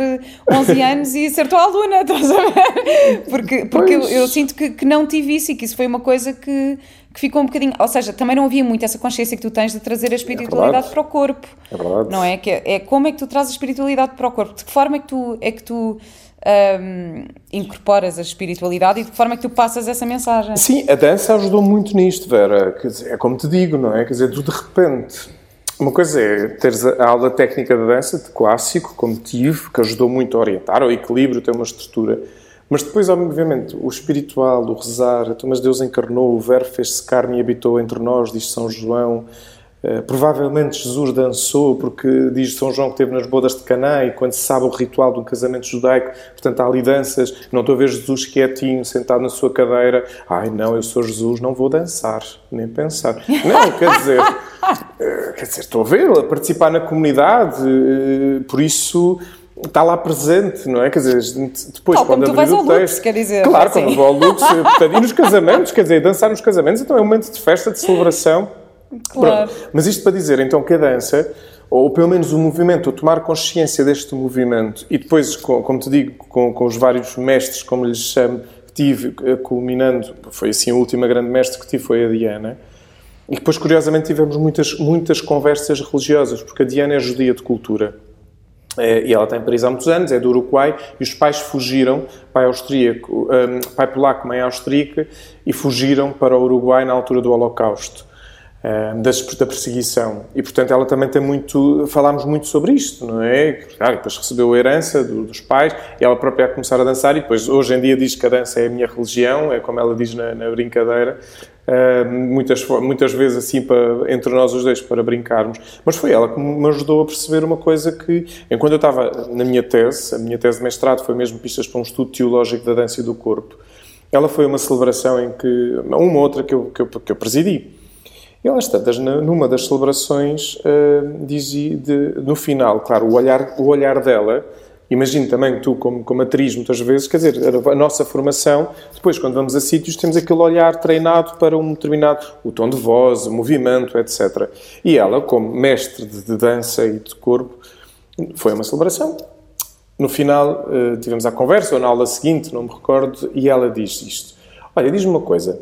11 (laughs) anos e ser tua aluna, estás a ver? Porque, porque eu, eu, sinto que, que não tive isso e que isso foi uma coisa que que ficou um bocadinho. Ou seja, também não havia muito essa consciência que tu tens de trazer a espiritualidade é para o corpo. É verdade. Não é? Que é, é como é que tu trazes a espiritualidade para o corpo? De que forma é que tu, é que tu um, incorporas a espiritualidade e de que forma é que tu passas essa mensagem? Sim, a dança ajudou muito nisto, Vera. Dizer, é como te digo, não é? Quer dizer, tu de repente. Uma coisa é teres a aula técnica de dança, de clássico, como tive, que ajudou muito a orientar, ao equilíbrio, ter uma estrutura. Mas depois, obviamente, o espiritual, o rezar, então, mas Deus encarnou, o Verbo fez-se carne e habitou entre nós, diz São João. Uh, provavelmente Jesus dançou, porque diz São João que esteve nas bodas de Caná e quando se sabe o ritual de um casamento judaico, portanto há ali danças. Não estou a ver Jesus quietinho, sentado na sua cadeira. Ai não, eu sou Jesus, não vou dançar, nem pensar. Não, quer dizer, uh, quer dizer, estou a vê-lo, a participar na comunidade, uh, por isso está lá presente, não é? Quer dizer, depois Tal quando tu vais ao Lux, quer dizer. Claro, quando vou ao Lux, portanto, e nos casamentos, quer dizer, dançar nos casamentos, então é um momento de festa, de celebração. Claro. Pronto. Mas isto para dizer, então, que a dança, ou pelo menos o movimento, ou tomar consciência deste movimento, e depois, como te digo, com, com os vários mestres, como lhes chamo, que tive, eh, culminando, foi assim a última grande mestre que tive, foi a Diana, e depois, curiosamente, tivemos muitas, muitas conversas religiosas, porque a Diana é judia de cultura. É, e ela está em Paris há muitos anos, é do Uruguai, e os pais fugiram, pai austríaco, um, pai polaco, mãe austríaca, e fugiram para o Uruguai na altura do Holocausto, da perseguição. E, portanto, ela também tem muito, falámos muito sobre isto, não é? Claro, depois recebeu a herança do, dos pais, e ela própria a começar a dançar, e depois, hoje em dia, diz que a dança é a minha religião, é como ela diz na, na brincadeira, Uh, muitas, muitas vezes assim para, entre nós os dois para brincarmos. Mas foi ela que me ajudou a perceber uma coisa que, enquanto eu estava na minha tese, a minha tese de mestrado foi mesmo pistas para um estudo teológico da dança e do corpo, ela foi uma celebração em que, uma outra que eu, que eu, que eu presidi. E às tantas, numa das celebrações, uh, dizia, de, no final, claro, o olhar, o olhar dela Imagino também que tu, como, como atriz, muitas vezes, quer dizer, a nossa formação, depois, quando vamos a sítios, temos aquele olhar treinado para um determinado, o tom de voz, o movimento, etc. E ela, como mestre de, de dança e de corpo, foi uma celebração. No final, uh, tivemos a conversa, ou na aula seguinte, não me recordo, e ela diz isto. Olha, diz-me uma coisa.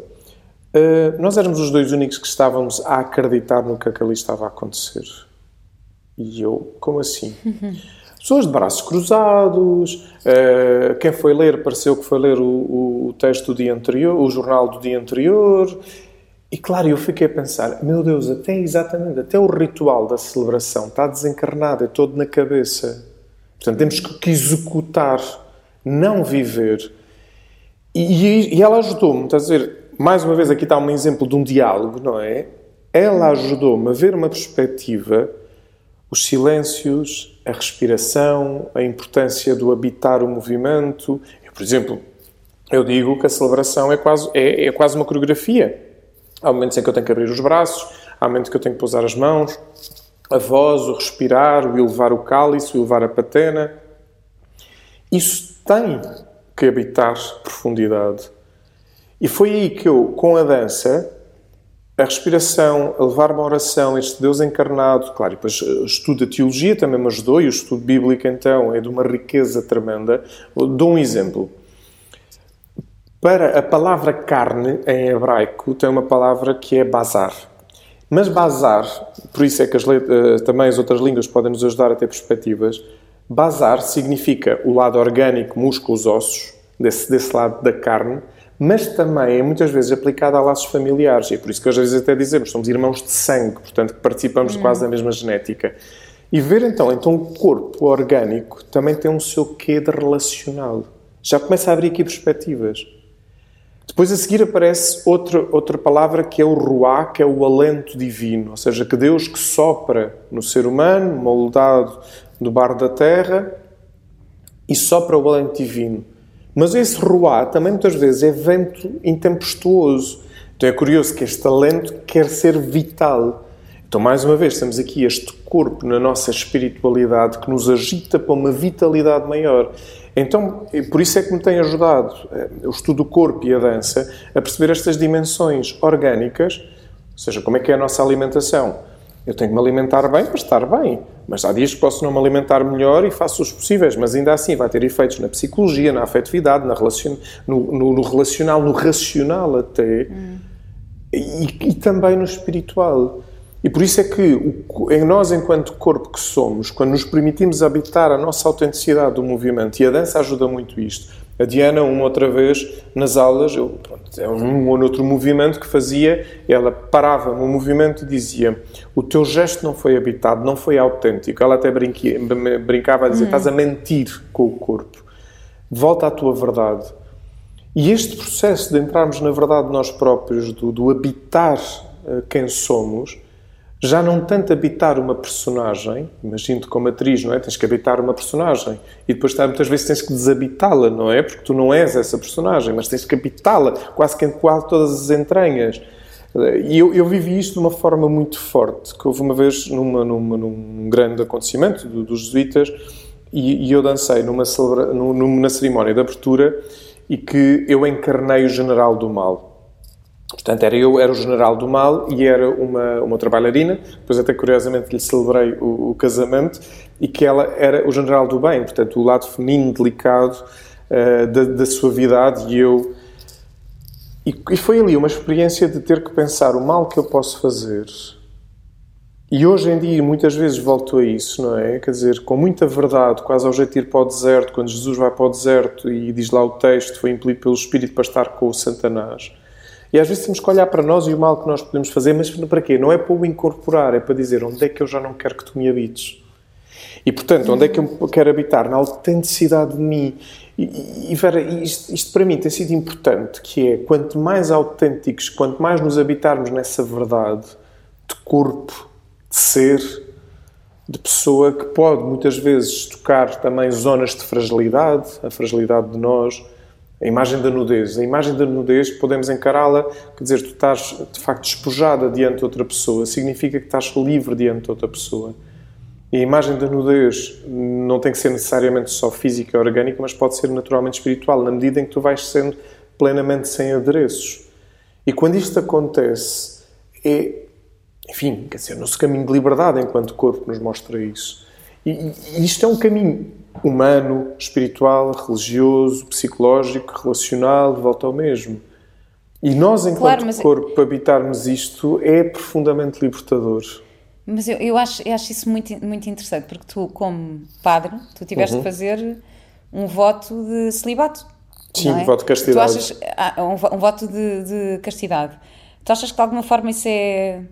Uh, nós éramos os dois únicos que estávamos a acreditar no que ali estava a acontecer. E eu, como assim? (laughs) Pessoas de braços cruzados, uh, quem foi ler pareceu que foi ler o, o, texto do dia anterior, o jornal do dia anterior. E claro, eu fiquei a pensar, meu Deus, até exatamente, até o ritual da celebração está desencarnado, é todo na cabeça. Portanto, temos que executar, não viver. E, e, e ela ajudou-me, estás a dizer, mais uma vez aqui está um exemplo de um diálogo, não é? Ela ajudou-me a ver uma perspectiva os silêncios, a respiração, a importância do habitar o movimento. Eu, por exemplo, eu digo que a celebração é quase, é, é quase uma coreografia. Há momentos em que eu tenho que abrir os braços, há momentos que eu tenho que pousar as mãos, a voz, o respirar, o elevar o cálice, o elevar a patena. Isso tem que habitar profundidade. E foi aí que eu, com a dança, a respiração, a levar uma oração, este Deus encarnado, claro, e depois o estudo da teologia também me ajudou, e o estudo bíblico então é de uma riqueza tremenda. Dou um exemplo. Para a palavra carne, em hebraico, tem uma palavra que é bazar. Mas bazar, por isso é que as, eh, também as outras línguas podem nos ajudar a ter perspectivas, bazar significa o lado orgânico, músculos, ossos, desse, desse lado da carne, mas também é muitas vezes aplicada a laços familiares. E é por isso que às vezes até dizemos somos irmãos de sangue, portanto que participamos hum. quase da mesma genética. E ver então, então o corpo orgânico também tem um seu quê de relacional. Já começa a abrir aqui perspectivas. Depois a seguir aparece outra, outra palavra que é o ruá, que é o alento divino, ou seja, que Deus que sopra no ser humano, moldado no barro da terra, e sopra o alento divino. Mas esse ruá também muitas vezes é vento intempestuoso. Então é curioso que este talento quer ser vital. Então, mais uma vez, temos aqui este corpo na nossa espiritualidade que nos agita para uma vitalidade maior. Então, por isso é que me tem ajudado eh, o estudo do corpo e a dança a perceber estas dimensões orgânicas, ou seja, como é que é a nossa alimentação. Eu tenho que me alimentar bem para estar bem. Mas há dias que posso não me alimentar melhor e faço os possíveis, mas ainda assim vai ter efeitos na psicologia, na afetividade, na relacion... no, no, no relacional, no racional até, hum. e, e, também no espiritual. E por isso é que o, em nós, enquanto corpo que somos, quando nos permitimos habitar a nossa autenticidade do movimento, e a dança ajuda muito isto, a Diana, uma outra vez, nas aulas, eu, pronto, é um ou outro movimento que fazia, ela parava no movimento e dizia: O teu gesto não foi habitado, não foi autêntico. Ela até brinquia, brincava a dizer: hum. Estás a mentir com o corpo. Volta à tua verdade. E este processo de entrarmos na verdade de nós próprios, do, do habitar uh, quem somos, já não tanto habitar uma personagem, imagino-te como atriz, não é? Tens que habitar uma personagem e depois muitas vezes tens que desabitá-la, não é? Porque tu não és essa personagem, mas tens que habitá-la quase que em quase todas as entranhas. E eu, eu, vivi isto de uma forma muito forte, que houve uma vez numa, numa, num grande acontecimento do, dos jesuítas e, e, eu dancei numa, celebra, numa cerimónia de abertura e que eu encarnei o general do mal. Portanto, era eu, era o general do mal e era uma, uma outra bailarina, depois até curiosamente lhe celebrei o, o, casamento, e que ela era o general do bem, portanto, o lado feminino, delicado uh, da, da suavidade, e eu... E, e foi ali uma experiência de ter que pensar o mal que eu posso fazer e hoje em dia, muitas vezes volto a isso, não é? Quer dizer, com muita verdade, quase ao jeito de ir para o deserto, quando Jesus vai para o deserto e diz lá o texto, foi impelido pelo Espírito para estar com o Satanás. E às vezes temos que olhar para nós e o mal que nós podemos fazer, mas para quê? Não é para o incorporar, é para dizer onde é que eu já não quero que tu me habites. E portanto, onde é que eu quero habitar? Na autenticidade de mim. E, e Vera, isto, isto, para mim tem sido importante, que é quanto mais autênticos, quanto mais nos habitarmos nessa verdade de corpo, de ser, de pessoa que pode muitas vezes tocar também zonas de fragilidade, a fragilidade de nós, a imagem da nudez. A imagem da nudez podemos encará-la, quer dizer, tu estás de facto despojada diante de outra pessoa, significa que estás livre diante de outra pessoa. E a imagem da nudez não tem que ser necessariamente só física e orgânica, mas pode ser naturalmente espiritual, na medida em que tu vais sendo plenamente sem adereços. E quando isto acontece, é, enfim, quer dizer, nosso caminho de liberdade enquanto corpo nos mostra isso. E, e isto é um caminho humano, espiritual, religioso, psicológico, relacional, volta ao mesmo. E nós, enquanto claro, mas... corpo, habitarmos isto é profundamente libertador. Mas eu, eu, acho, eu acho isso muito, muito interessante, porque tu, como padre, tu tiveste uhum. de fazer um voto de celibato. Sim, é? um voto de castidade. Tu achas, ah, um, um voto de, de castidade. Tu achas que de alguma forma isso é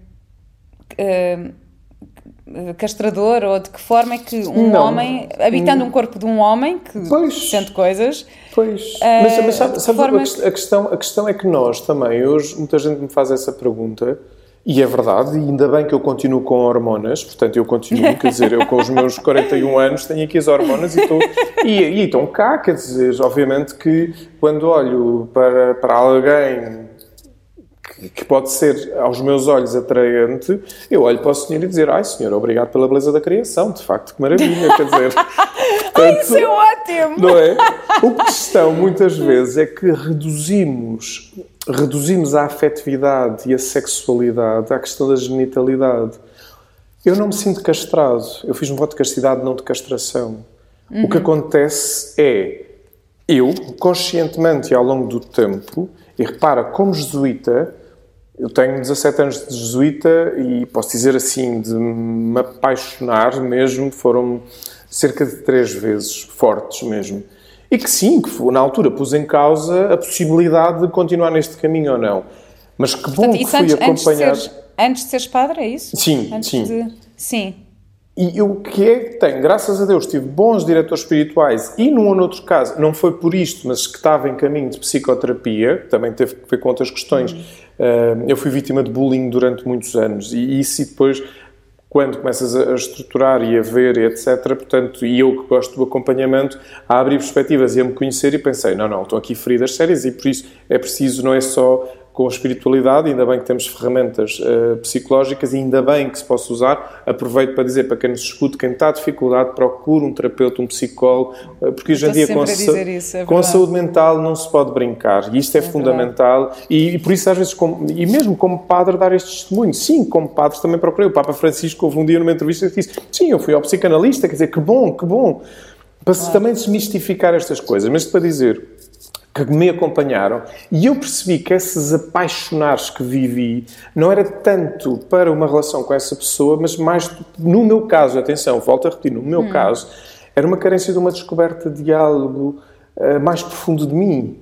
uh, castrador ou de que forma é que um não. homem, habitando um corpo de um homem que pois. sente coisas. Pois, uh, mas, mas sabe, sabe forma... a, questão, a questão é que nós também, hoje, muita gente me faz essa pergunta. E é verdade, e ainda bem que eu continuo com hormonas, portanto eu continuo, quer dizer, eu com os meus 41 (laughs) anos tenho aqui as hormonas e estou, e, e estão cá, quer dizer, obviamente que quando olho para, para alguém que pode ser aos meus olhos atraente, eu olho para o Senhor e dizer: Ai, Senhor, obrigado pela beleza da criação, de facto, que maravilha, quer dizer. (laughs) (laughs) Portanto, Isso é ótimo! Não é? O que questão muitas vezes é que reduzimos, reduzimos a afetividade e a sexualidade à questão da genitalidade. Eu não me sinto castrado, eu fiz um voto de castidade, não de castração. Uhum. O que uhum. acontece é, eu, conscientemente e ao longo do tempo, e repara, como jesuíta, eu tenho 17 anos de jesuíta e posso dizer assim, de me apaixonar mesmo, foram cerca de três vezes, fortes mesmo. E que sim, que na altura pus em causa a possibilidade de continuar neste caminho ou não. Mas que bom Portanto, que fui antes, acompanhar. Antes de, seres, antes de seres padre, é isso? Sim, antes sim. De... Sim. E o que é que tem? Graças a Deus tive bons diretores espirituais e num ou noutro caso, não foi por isto, mas que estava em caminho de psicoterapia, também teve que ver com outras questões. Uhum. eu fui vítima de bullying durante muitos anos e isso e depois quando começas a estruturar e a ver e etc, portanto, e eu que gosto do acompanhamento, a abrir perspectivas e a me conhecer e pensei, não, não, estão aqui feridas sérias e por isso é preciso, não é só com a espiritualidade, ainda bem que temos ferramentas uh, psicológicas e ainda bem que se possa usar. Aproveito para dizer para quem nos escute, quem está a dificuldade, procure um terapeuta, um psicólogo, uh, porque hoje em dia com a, isso, é com a, saúde mental não se pode brincar e isto é, é fundamental e, e, por isso às vezes, como, e mesmo como padre dar este testemunho, sim, como padre também procurei. O Papa Francisco houve um dia numa entrevista que disse, sim, eu fui ao psicanalista, quer dizer, que bom, que bom, para claro. também desmistificar estas coisas, mas para dizer que me acompanharam e eu percebi que esses apaixonares que vivi não era tanto para uma relação com essa pessoa, mas mais no meu caso, atenção, volto a repetir, no meu hum. caso, era uma carência de uma descoberta de algo uh, mais profundo de mim.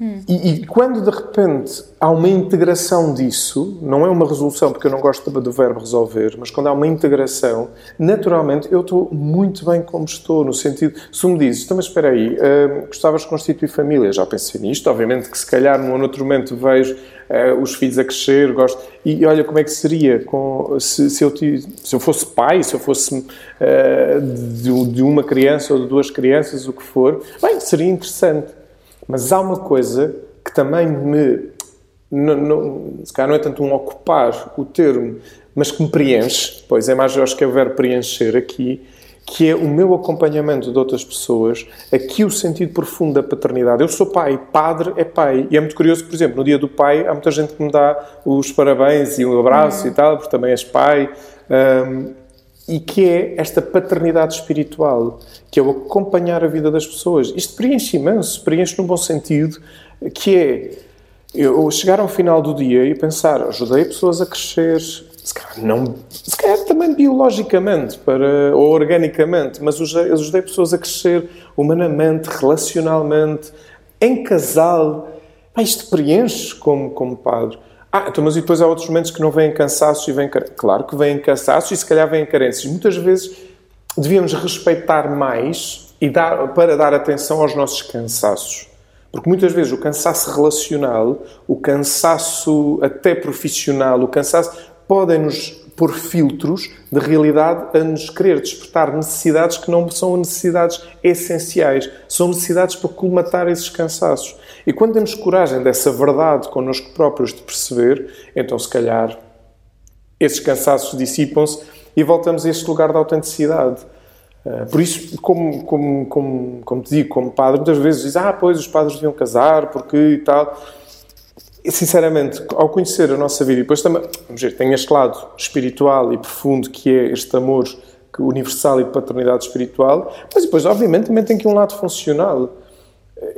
E, e, quando de repente há uma integração disso, não é uma resolução, porque eu não gosto do verbo resolver, mas quando há uma integração, naturalmente eu estou muito bem como estou, no sentido, se me dizes, então, mas espera aí, uh, gostavas de constituir família, já pensei nisto, obviamente que se calhar num outro momento vejo uh, os filhos a crescer, gosto, e olha como é que seria com, se, se, eu, se eu fosse pai, se eu fosse uh, de, de uma criança ou de duas crianças, o que for, bem, seria interessante mas há uma coisa que também me. Não, não, se calhar não é tanto um ocupar o termo, mas que me preenche, pois é mais, eu acho que é o verbo preencher aqui, que é o meu acompanhamento de outras pessoas, aqui o sentido profundo da paternidade. Eu sou pai, padre é pai. E é muito curioso, por exemplo, no dia do pai, há muita gente que me dá os parabéns e um abraço uhum. e tal, porque também és pai. Um, e que é esta paternidade espiritual, que é o acompanhar a vida das pessoas. Isto preenche imenso, preenche num bom sentido, que é eu chegar ao final do dia e pensar, ajudei pessoas a crescer, se calhar, não, se calhar também biologicamente para, ou organicamente, mas ajudei pessoas a crescer humanamente, relacionalmente, em casal. Isto preenche como, como padre. Ah, então, mas e depois há outros momentos que não vêm cansaços e vêm. Claro que vêm cansaços e se calhar vêm carências. Muitas vezes devíamos respeitar mais e dar, para dar atenção aos nossos cansaços. Porque muitas vezes o cansaço relacional, o cansaço até profissional, o cansaço podem nos pôr filtros de realidade a nos querer despertar necessidades que não são necessidades essenciais, são necessidades para colmatar esses cansaços. E quando temos coragem dessa verdade connosco próprios de perceber, então se calhar esses cansaços dissipam-se e voltamos a este lugar da autenticidade. Ah, por isso, como, como, como, como te digo, como padre, muitas vezes diz, ah, pois, os padres deviam casar, porque e tal. Sinceramente, ao conhecer a nossa vida, e depois também, vamos ver, tem este lado espiritual e profundo, que é este amor universal e de paternidade espiritual, mas depois, obviamente, também tem aqui um lado funcional.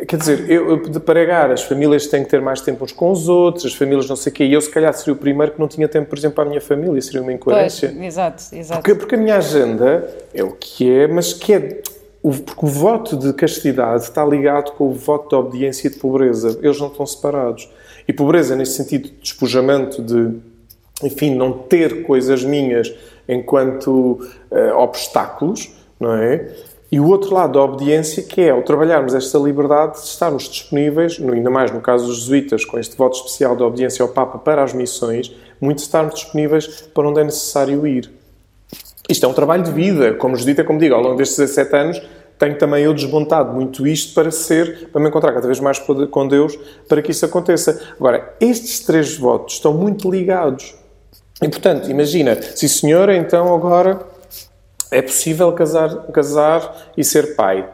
Quer dizer, eu, de pregar, as famílias têm que ter mais tempo uns com os outros, as famílias não sei o quê, e eu se calhar seria o primeiro que não tinha tempo, por exemplo, para a minha família, seria uma incoerência. Pois, exato, exato. Porque, porque a minha agenda é o que é, mas que é... O, porque o voto de castidade está ligado com o voto de obediência e de pobreza. Eles não estão separados. E pobreza, nesse sentido de despojamento, de, enfim, não ter coisas minhas enquanto uh, obstáculos, não é? E o outro lado da obediência, que é, ao trabalharmos esta liberdade, de estarmos disponíveis, ainda mais no caso dos jesuítas, com este voto especial de obediência ao Papa para as missões, muito estarmos disponíveis para onde é necessário ir. Isto é um trabalho de vida, como jesuíta, como digo, ao longo destes 17 anos, tenho também eu desmontado muito isto para ser, para me encontrar cada vez mais com Deus, para que isso aconteça. Agora, estes três votos estão muito ligados. E, portanto, imagina, se senhora, então agora é possível casar, casar e ser pai.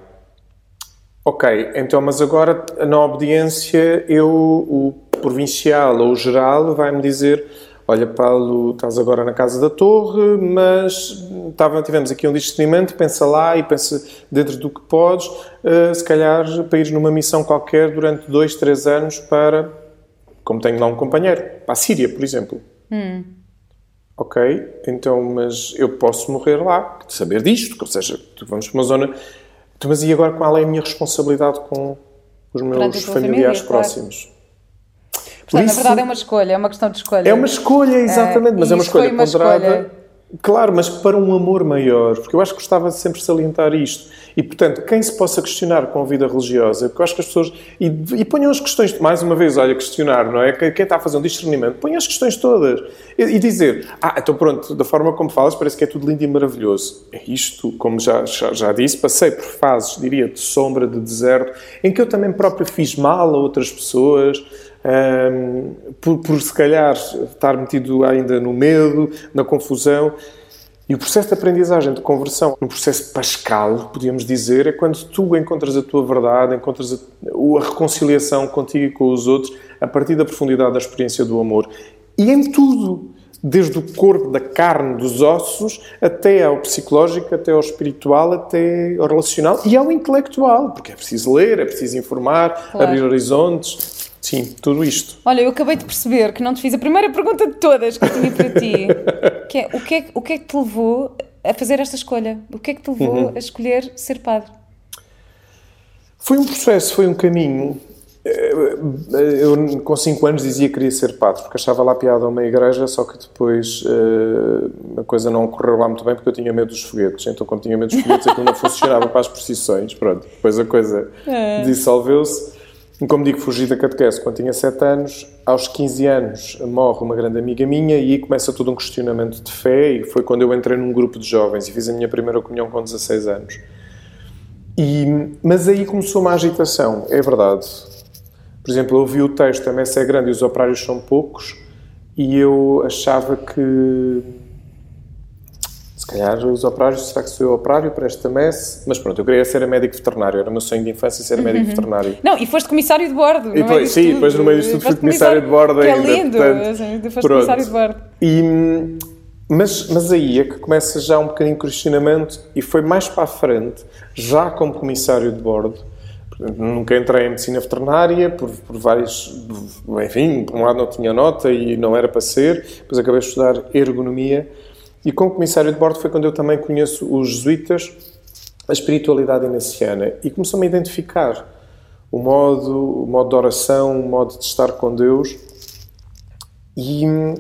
Ok, então, mas agora na obediência eu, o provincial ou o geral, vai-me dizer: Olha, Paulo, estás agora na casa da torre, mas estava, tivemos aqui um discernimento, pensa lá e pensa dentro do que podes, uh, se calhar para ir numa missão qualquer durante dois, três anos para, como tenho lá um companheiro, para a Síria, por exemplo. Hum. Ok, então, mas eu posso morrer lá, de saber disto, ou seja, vamos para uma zona. Então, mas e agora qual é a minha responsabilidade com os meus familiares família, próximos? Claro. Portanto, isso, na verdade é uma escolha, é uma questão de escolha. É uma escolha, exatamente, é, mas é uma escolha ponderada. Escolha Claro, mas para um amor maior, porque eu acho que gostava de sempre salientar isto. E, portanto, quem se possa questionar com a vida religiosa, porque eu acho que as pessoas. E, e ponham as questões, mais uma vez, olha, questionar, não é? Quem está a fazer um discernimento, ponha as questões todas. E, e, dizer, ah, então pronto, da forma como falas, parece que é tudo lindo e maravilhoso. É isto, como já, já, já disse, passei por fases, diria, de sombra, de deserto, em que eu também próprio fiz mal a outras pessoas. Um, por, por se calhar estar metido ainda no medo, na confusão. E o processo de aprendizagem, de conversão, um processo pascal, podíamos dizer, é quando tu encontras a tua verdade, encontras a, a reconciliação contigo e com os outros a partir da profundidade da experiência do amor. E em tudo desde o corpo, da carne, dos ossos, até ao psicológico, até ao espiritual, até ao relacional e ao intelectual, porque é preciso ler, é preciso informar, claro. abrir horizontes. Sim, tudo isto. Olha, eu acabei de perceber que não te fiz a primeira pergunta de todas que eu tinha para ti, (laughs) que é o que é, o que, é que te levou a fazer esta escolha? O que é que te levou uhum. a escolher ser padre? Foi um processo, foi um caminho. eu com 5 anos dizia que queria ser padre, porque achava lá piada a uma igreja, só que depois uh, a coisa não correu lá muito bem porque eu tinha medo dos foguetes. Então, quando tinha medo dos foguetes, aquilo não (laughs) funcionava para as procissões. Pronto, depois a coisa é. dissolveu-se. Como digo, fugi da catequese quando tinha 7 anos. Aos 15 anos morre uma grande amiga minha e aí começa todo um questionamento de fé. E foi quando eu entrei num grupo de jovens e fiz a minha primeira comunhão com 16 anos. E, mas aí começou uma agitação, é verdade por exemplo, eu ouvi o texto A Messa é grande e os operários são poucos e eu achava que calhar os operários, será que sou eu operário para esta messe? Mas pronto, eu queria ser médico veterinário, era o meu sonho de infância ser médico uhum. veterinário. Não, e foste comissário de bordo, e depois, Sim, tudo. depois no meio disto tudo fui comissário, comissário de bordo que ainda. é lindo, portanto, assim, foste pronto. comissário de bordo. E, mas, mas aí é que começa já um bocadinho de questionamento e foi mais para a frente, já como comissário de bordo, Nunca entrei em medicina veterinária por, por vários. Enfim, por um lado não tinha nota e não era para ser, depois acabei de estudar ergonomia. E como comissário de bordo foi quando eu também conheço os jesuítas, a espiritualidade inaciana e começou-me a identificar o modo, o modo de oração, o modo de estar com Deus. E hum,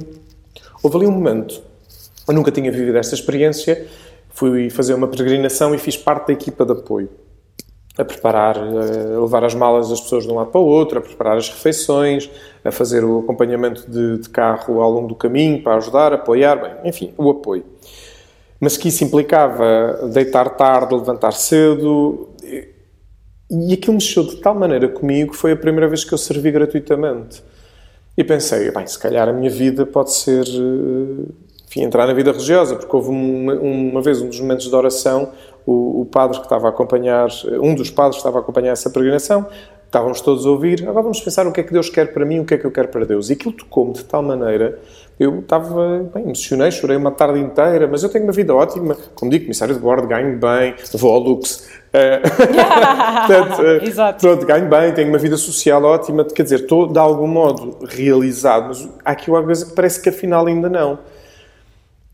houve ali um momento, eu nunca tinha vivido esta experiência, fui fazer uma peregrinação e fiz parte da equipa de apoio a preparar, a levar as malas das pessoas de um lado para o outro, a preparar as refeições, a fazer o acompanhamento de, de carro ao longo do caminho para ajudar, apoiar, bem, enfim, o apoio. Mas que isso implicava deitar tarde, levantar cedo, e aquilo mexeu de tal maneira comigo que foi a primeira vez que eu servi gratuitamente. E pensei, bem, se calhar a minha vida pode ser, enfim, entrar na vida religiosa, porque houve uma, uma vez um dos momentos de oração o, o, padre que estava a acompanhar, um dos padres que estava a acompanhar essa peregrinação, estávamos todos a ouvir, agora vamos pensar o que é que Deus quer para mim, o que é que eu quero para Deus. E aquilo tocou-me de tal maneira, eu estava, bem, emocionei, chorei uma tarde inteira, mas eu tenho uma vida ótima, como digo, comissário de bordo, ganho bem, vou ao luxo. (laughs) Eh, (laughs) portanto, eh, Exato. Pronto, ganho bem, tenho uma vida social ótima, quer dizer, estou de algum modo realizado, mas há aqui uma coisa que parece que afinal ainda não.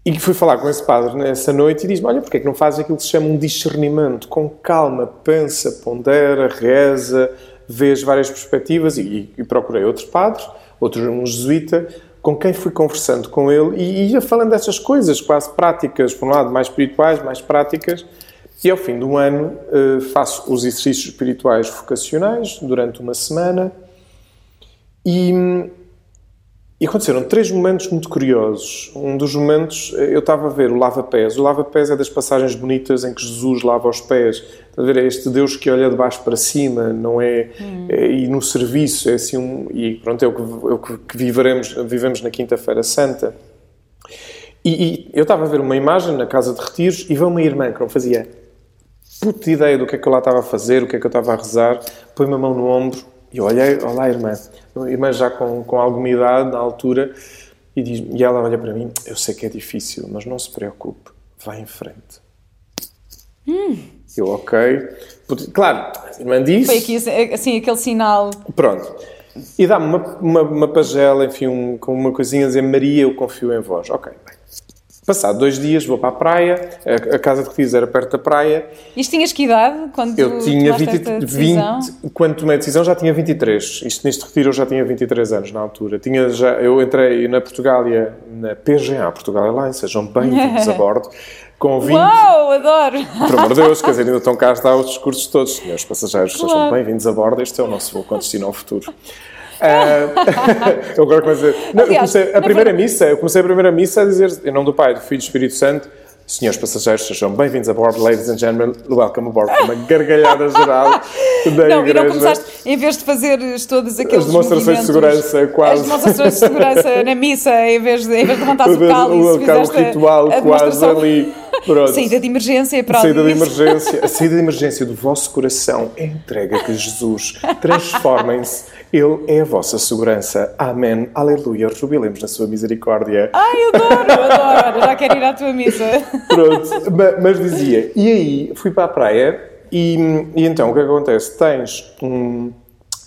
E fui falar com esse padre nessa noite e diz-me: Olha, porque é que não fazes aquilo que se chama um discernimento? Com calma, pensa, pondera, reza, vês várias perspectivas. E, e procurei outro padre, outro um jesuíta, com quem fui conversando com ele e ia falando dessas coisas, quase práticas, por um lado mais espirituais, mais práticas. E ao fim de um ano eh, faço os exercícios espirituais vocacionais durante uma semana e e aconteceram três momentos muito curiosos. Um dos momentos, eh, eu estava a ver o lava-pés. O lava-pés é das passagens bonitas em que Jesus lava os pés. Está a ver? É este Deus que olha de baixo para cima, não é? Hum. é e no serviço, é assim um. E pronto, é o que, é o que viveremos, vivemos na Quinta-feira Santa. E, e, eu estava a ver uma imagem na casa de retiros e veio uma irmã que não fazia puta ideia do que é que eu lá estava a fazer, o que é que eu estava a rezar, põe uma mão no ombro e eu olhei, olá irmã, irmã já com, com alguma idade na altura, e, diz, e ela olha para mim, eu sei que é difícil, mas não se preocupe, vá em frente. Hum. Eu, ok. Claro, a irmã disse... Foi aqui, assim, assim, aquele sinal... Pronto. E dá-me uma, uma, uma pagela, enfim, um, com uma coisinha a dizer, Maria, eu confio em vós. Ok, bem. Passado dois dias vou para a praia, a, casa de retiros era perto da praia. Isto tinhas que idade quando Eu tinha 20, 20, quando tomei a decisão já tinha 23. Isto neste retiro eu já tinha 23 anos na altura. Tinha já, eu entrei na Portugália, na PGA, Portugal Airlines, sejam bem-vindos a bordo. Com 20... Uau, adoro! Por amor de Deus, quer dizer, ainda estão cá está os discursos todos. Senhores passageiros, claro. sejam bem-vindos a bordo, este é o nosso voo com destino ao futuro. Uh, (laughs) eu agora comecei, não, eu comecei a primeira missa, eu comecei a primeira missa a dizer, em nome do Pai, do Filho e do Espírito Santo, Senhores passageiros, sejam bem-vindos a bordo, ladies and gentlemen, welcome aboard. Uma gargalhada geral (laughs) da não, igreja. E não começaste, em vez de fazeres todos aqueles As demonstrações de segurança, quase. As demonstrações de segurança na missa, em vez de, em vez de levantar o cálice, o, o ritual quase ali. Pronto. Saída de emergência para Saída de emergência. A saída de emergência do vosso coração é entrega que Jesus. (laughs) Transformem-se ele é a vossa segurança. Amém. Aleluia. Jubilemos na sua misericórdia. Ai, adoro, adoro. Já quero ir à tua missa. Pronto. Mas dizia, e aí fui para a praia e, e então o que acontece? Tens um...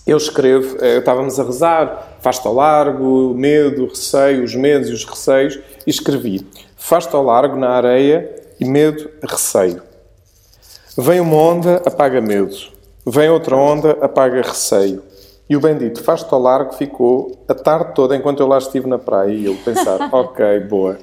Eu escrevo, eh, estávamos a rezar, faz-te ao largo, medo, receio, os medos e os receios, e escrevi, faz-te ao largo na areia e medo, receio. Vem uma onda, apaga medo. Vem outra onda, apaga receio. E o bendito faz-te ao largo ficou a tarde toda enquanto eu lá estive na praia e eu pensar, (laughs) ok, boa.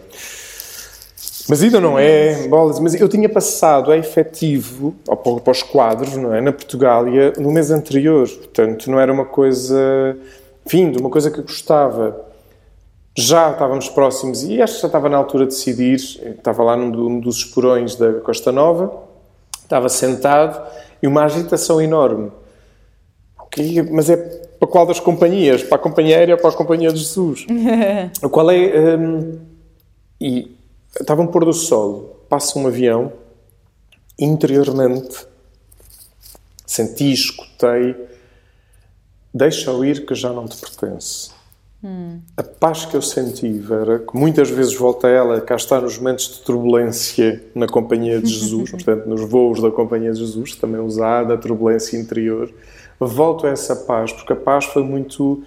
Mas ainda não é, bolas, mas eu tinha passado a efetivo, para os quadros, não é, na Portugália, no mês anterior. Portanto, não era uma coisa, enfim, de uma coisa que eu gostava. Já estávamos próximos e acho que já estava na altura de decidir. Estava lá num, dos esporões da Costa Nova, estava sentado e uma agitação enorme. Okay, mas é para qual das companhias? Para a companhia aérea ou para a companhia de Jesus? (laughs) qual é... Um, e estava um pôr do sol, passa um avião, interiormente senti, escutei, deixa-o ir que já não te pertence. Hum. A paz que eu senti, Vera, que muitas vezes volta a ela, cá está nos momentos de turbulência na Companhia de Jesus, (laughs) portanto, nos voos da Companhia de Jesus, também usada a turbulência interior, volto a essa paz, porque a paz foi muito.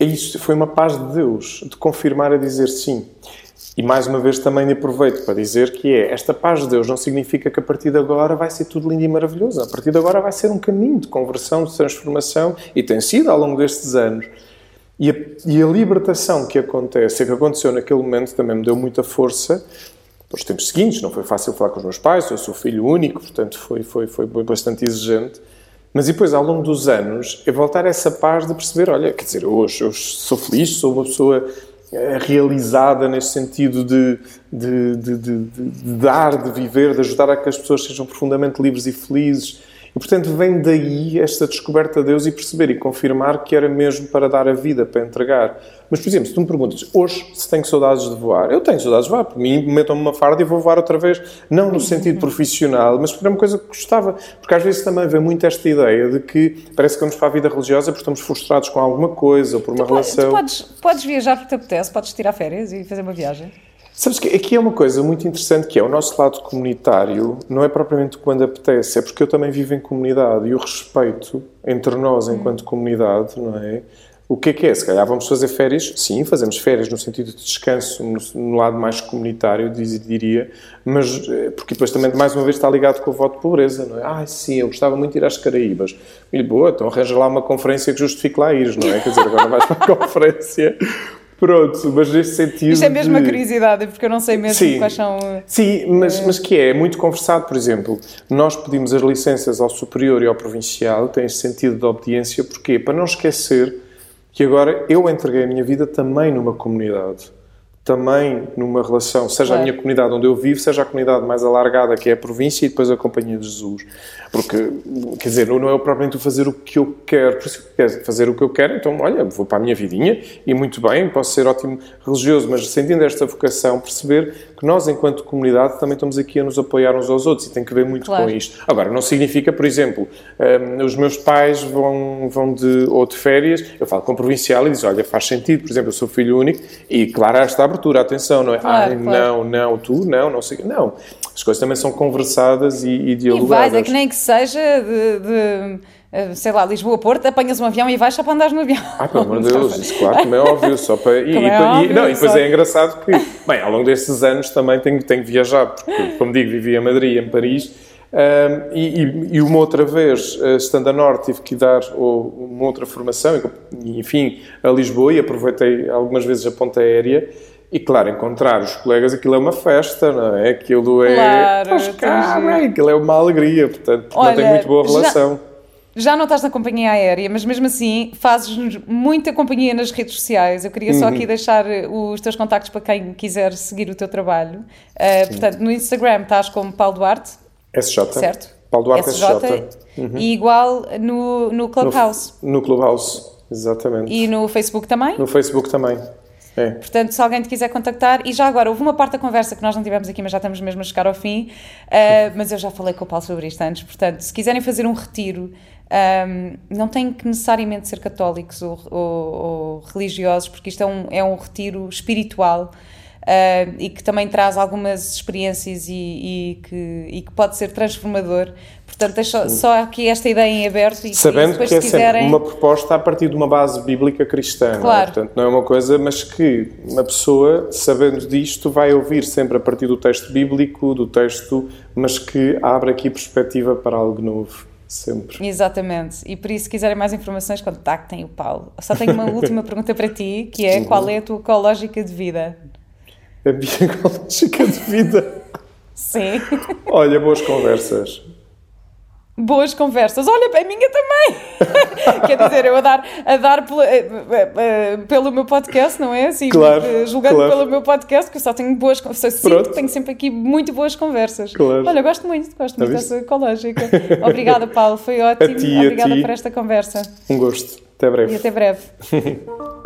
É isso, foi uma paz de Deus, de confirmar a dizer sim. E mais uma vez também aproveito para dizer que é esta paz de Deus não significa que a partir de agora vai ser tudo lindo e maravilhoso. A partir de agora vai ser um caminho de conversão, de transformação e tem sido ao longo destes anos. E a, e a libertação que acontece, que aconteceu naquele momento, também me deu muita força para os tempos seguintes. Não foi fácil falar com os meus pais, eu sou filho único, portanto foi, foi, foi bastante exigente. Mas depois, ao longo dos anos, é voltar a essa paz de perceber: olha, quer dizer, hoje eu sou feliz, sou uma pessoa é realizada nesse sentido de, de, de, de, dar, de viver, de ajudar a que as pessoas sejam profundamente livres e felizes. E, portanto, vem daí esta descoberta de Deus e perceber e confirmar que era mesmo para dar a vida, para entregar. Mas, por exemplo, se tu me perguntas hoje se tenho saudades de voar, eu tenho saudades de voar. Por mim, metam-me uma farda e vou voar outra vez. Não no sentido profissional, mas porque era uma coisa que gostava. Porque às vezes também vem muito esta ideia de que parece que vamos para a vida religiosa porque estamos frustrados com alguma coisa ou por uma tu relação. Tu podes, podes viajar porque te apetece, podes tirar férias e fazer uma viagem. Sabes que aqui é uma coisa muito interessante que é o nosso lado comunitário, não é propriamente quando apetece, é porque eu também vivo em comunidade e o respeito entre nós enquanto comunidade, não é? O que é que é? Se calhar vamos fazer férias, sim, fazemos férias no sentido de descanso, no, no lado mais comunitário, diria, mas eh, porque depois também, mais uma vez, está ligado com o voto de pobreza, não é? Ah, sim, eu gostava muito de ir às Caraíbas. E boa, então arranja lá uma conferência que justifique lá ir, não é? Quer dizer, agora vais para a (laughs) conferência Pronto, mas nesse sentido. Isto é mesmo de... uma curiosidade, porque eu não sei mesmo sim, quais são. Sim, mas, mas que é, é muito conversado, por exemplo, nós pedimos as licenças ao superior e ao provincial, tem esse sentido de obediência, porquê? Para não esquecer que agora eu entreguei a minha vida também numa comunidade também numa relação, seja claro. a minha comunidade onde eu vivo, seja a comunidade mais alargada, que é a província, e depois a Companhia de Jesus. Porque, quer dizer, não é propriamente fazer o que eu quero, por isso quer fazer o que eu quero, então, olha, vou para a minha vidinha, e muito bem, posso ser ótimo religioso, mas sentindo esta vocação, perceber nós, enquanto comunidade, também estamos aqui a nos apoiar uns aos outros, e tem que ver muito claro. com isto. Agora, não significa, por exemplo, um, os meus pais vão, vão de, ou de férias, eu falo com o provincial e diz, olha, faz sentido, por exemplo, eu sou filho único, e claro, esta abertura, atenção, não é? Claro, Ai, claro. não, não, tu, não, não sei. Não. As coisas também são conversadas e, e dialogadas. E vais, é que nem que seja de, de sei lá, Lisboa-Porto, apanhas um avião e vais só para andares no avião. Ah, pelo (laughs) amor de Deus, isso claro, como é óbvio. Só para, e, é óbvio, e, não, e depois só... é engraçado que, bem, ao longo destes anos também tenho, tenho viajado, porque, como digo, vivi em Madrid, em Paris, um, e, e, uma outra vez, eh, estando a Norte, tive que dar uma outra formação, enfim, a Lisboa, e aproveitei algumas vezes a ponta aérea, e claro, encontrar os colegas, aquilo é uma festa, não é? Aquilo é. Claro, cá, é, aquilo é uma alegria, portanto, Olha, não tem muito boa relação. Já, já não estás na companhia aérea, mas mesmo assim fazes muita companhia nas redes sociais. Eu queria só uhum. aqui deixar os teus contactos para quem quiser seguir o teu trabalho. Uh, portanto, no Instagram estás como Paulo Duarte. SJ. Certo? Paulo Duarte SJ. SJ. Uhum. E igual no, no Clubhouse. No, no Clubhouse, exatamente. E no Facebook também? No Facebook também. É. Portanto, se alguém te quiser contactar, e já agora, houve uma parte da conversa que nós não tivemos aqui, mas já estamos mesmo a chegar ao fim, uh, mas eu já falei com o Paulo sobre isto antes, portanto, se quiserem fazer um retiro, um, não têm que necessariamente ser católicos ou, ou, ou religiosos, porque isto é um, é um retiro espiritual, uh, e que também traz algumas experiências e, e, que, e que pode ser transformador. Portanto, deixo só aqui esta ideia em aberto e Sabendo depois, que é quiserem... uma proposta a partir de uma base bíblica cristã, claro. não é? Portanto, não é uma coisa, mas que uma pessoa, sabendo disto, vai ouvir sempre a partir do texto bíblico, do texto, mas que abre aqui perspectiva para algo novo. Sempre. Exatamente. E por isso, se quiserem mais informações, contactem o Paulo. Só tenho uma (laughs) última pergunta para ti, que é qual é a tua ecológica de vida? A minha (laughs) ecológica de vida? Sim. Olha, boas conversas. Boas conversas. Olha, a minha também. (laughs) Quer dizer, eu a dar, a dar pelo, eh, eh, eh, pelo meu podcast, não é? Assim, Claro, julgando claro. pelo meu podcast, que eu só tenho boas conversas. Sinto tenho sempre aqui muito boas conversas. Claro. Olha, gosto muito, gosto muito viste? dessa ecológica. Obrigada, Paulo. Foi (laughs) ótimo. ti, Obrigada por esta conversa. Um gosto. Até breve. E até breve. (laughs)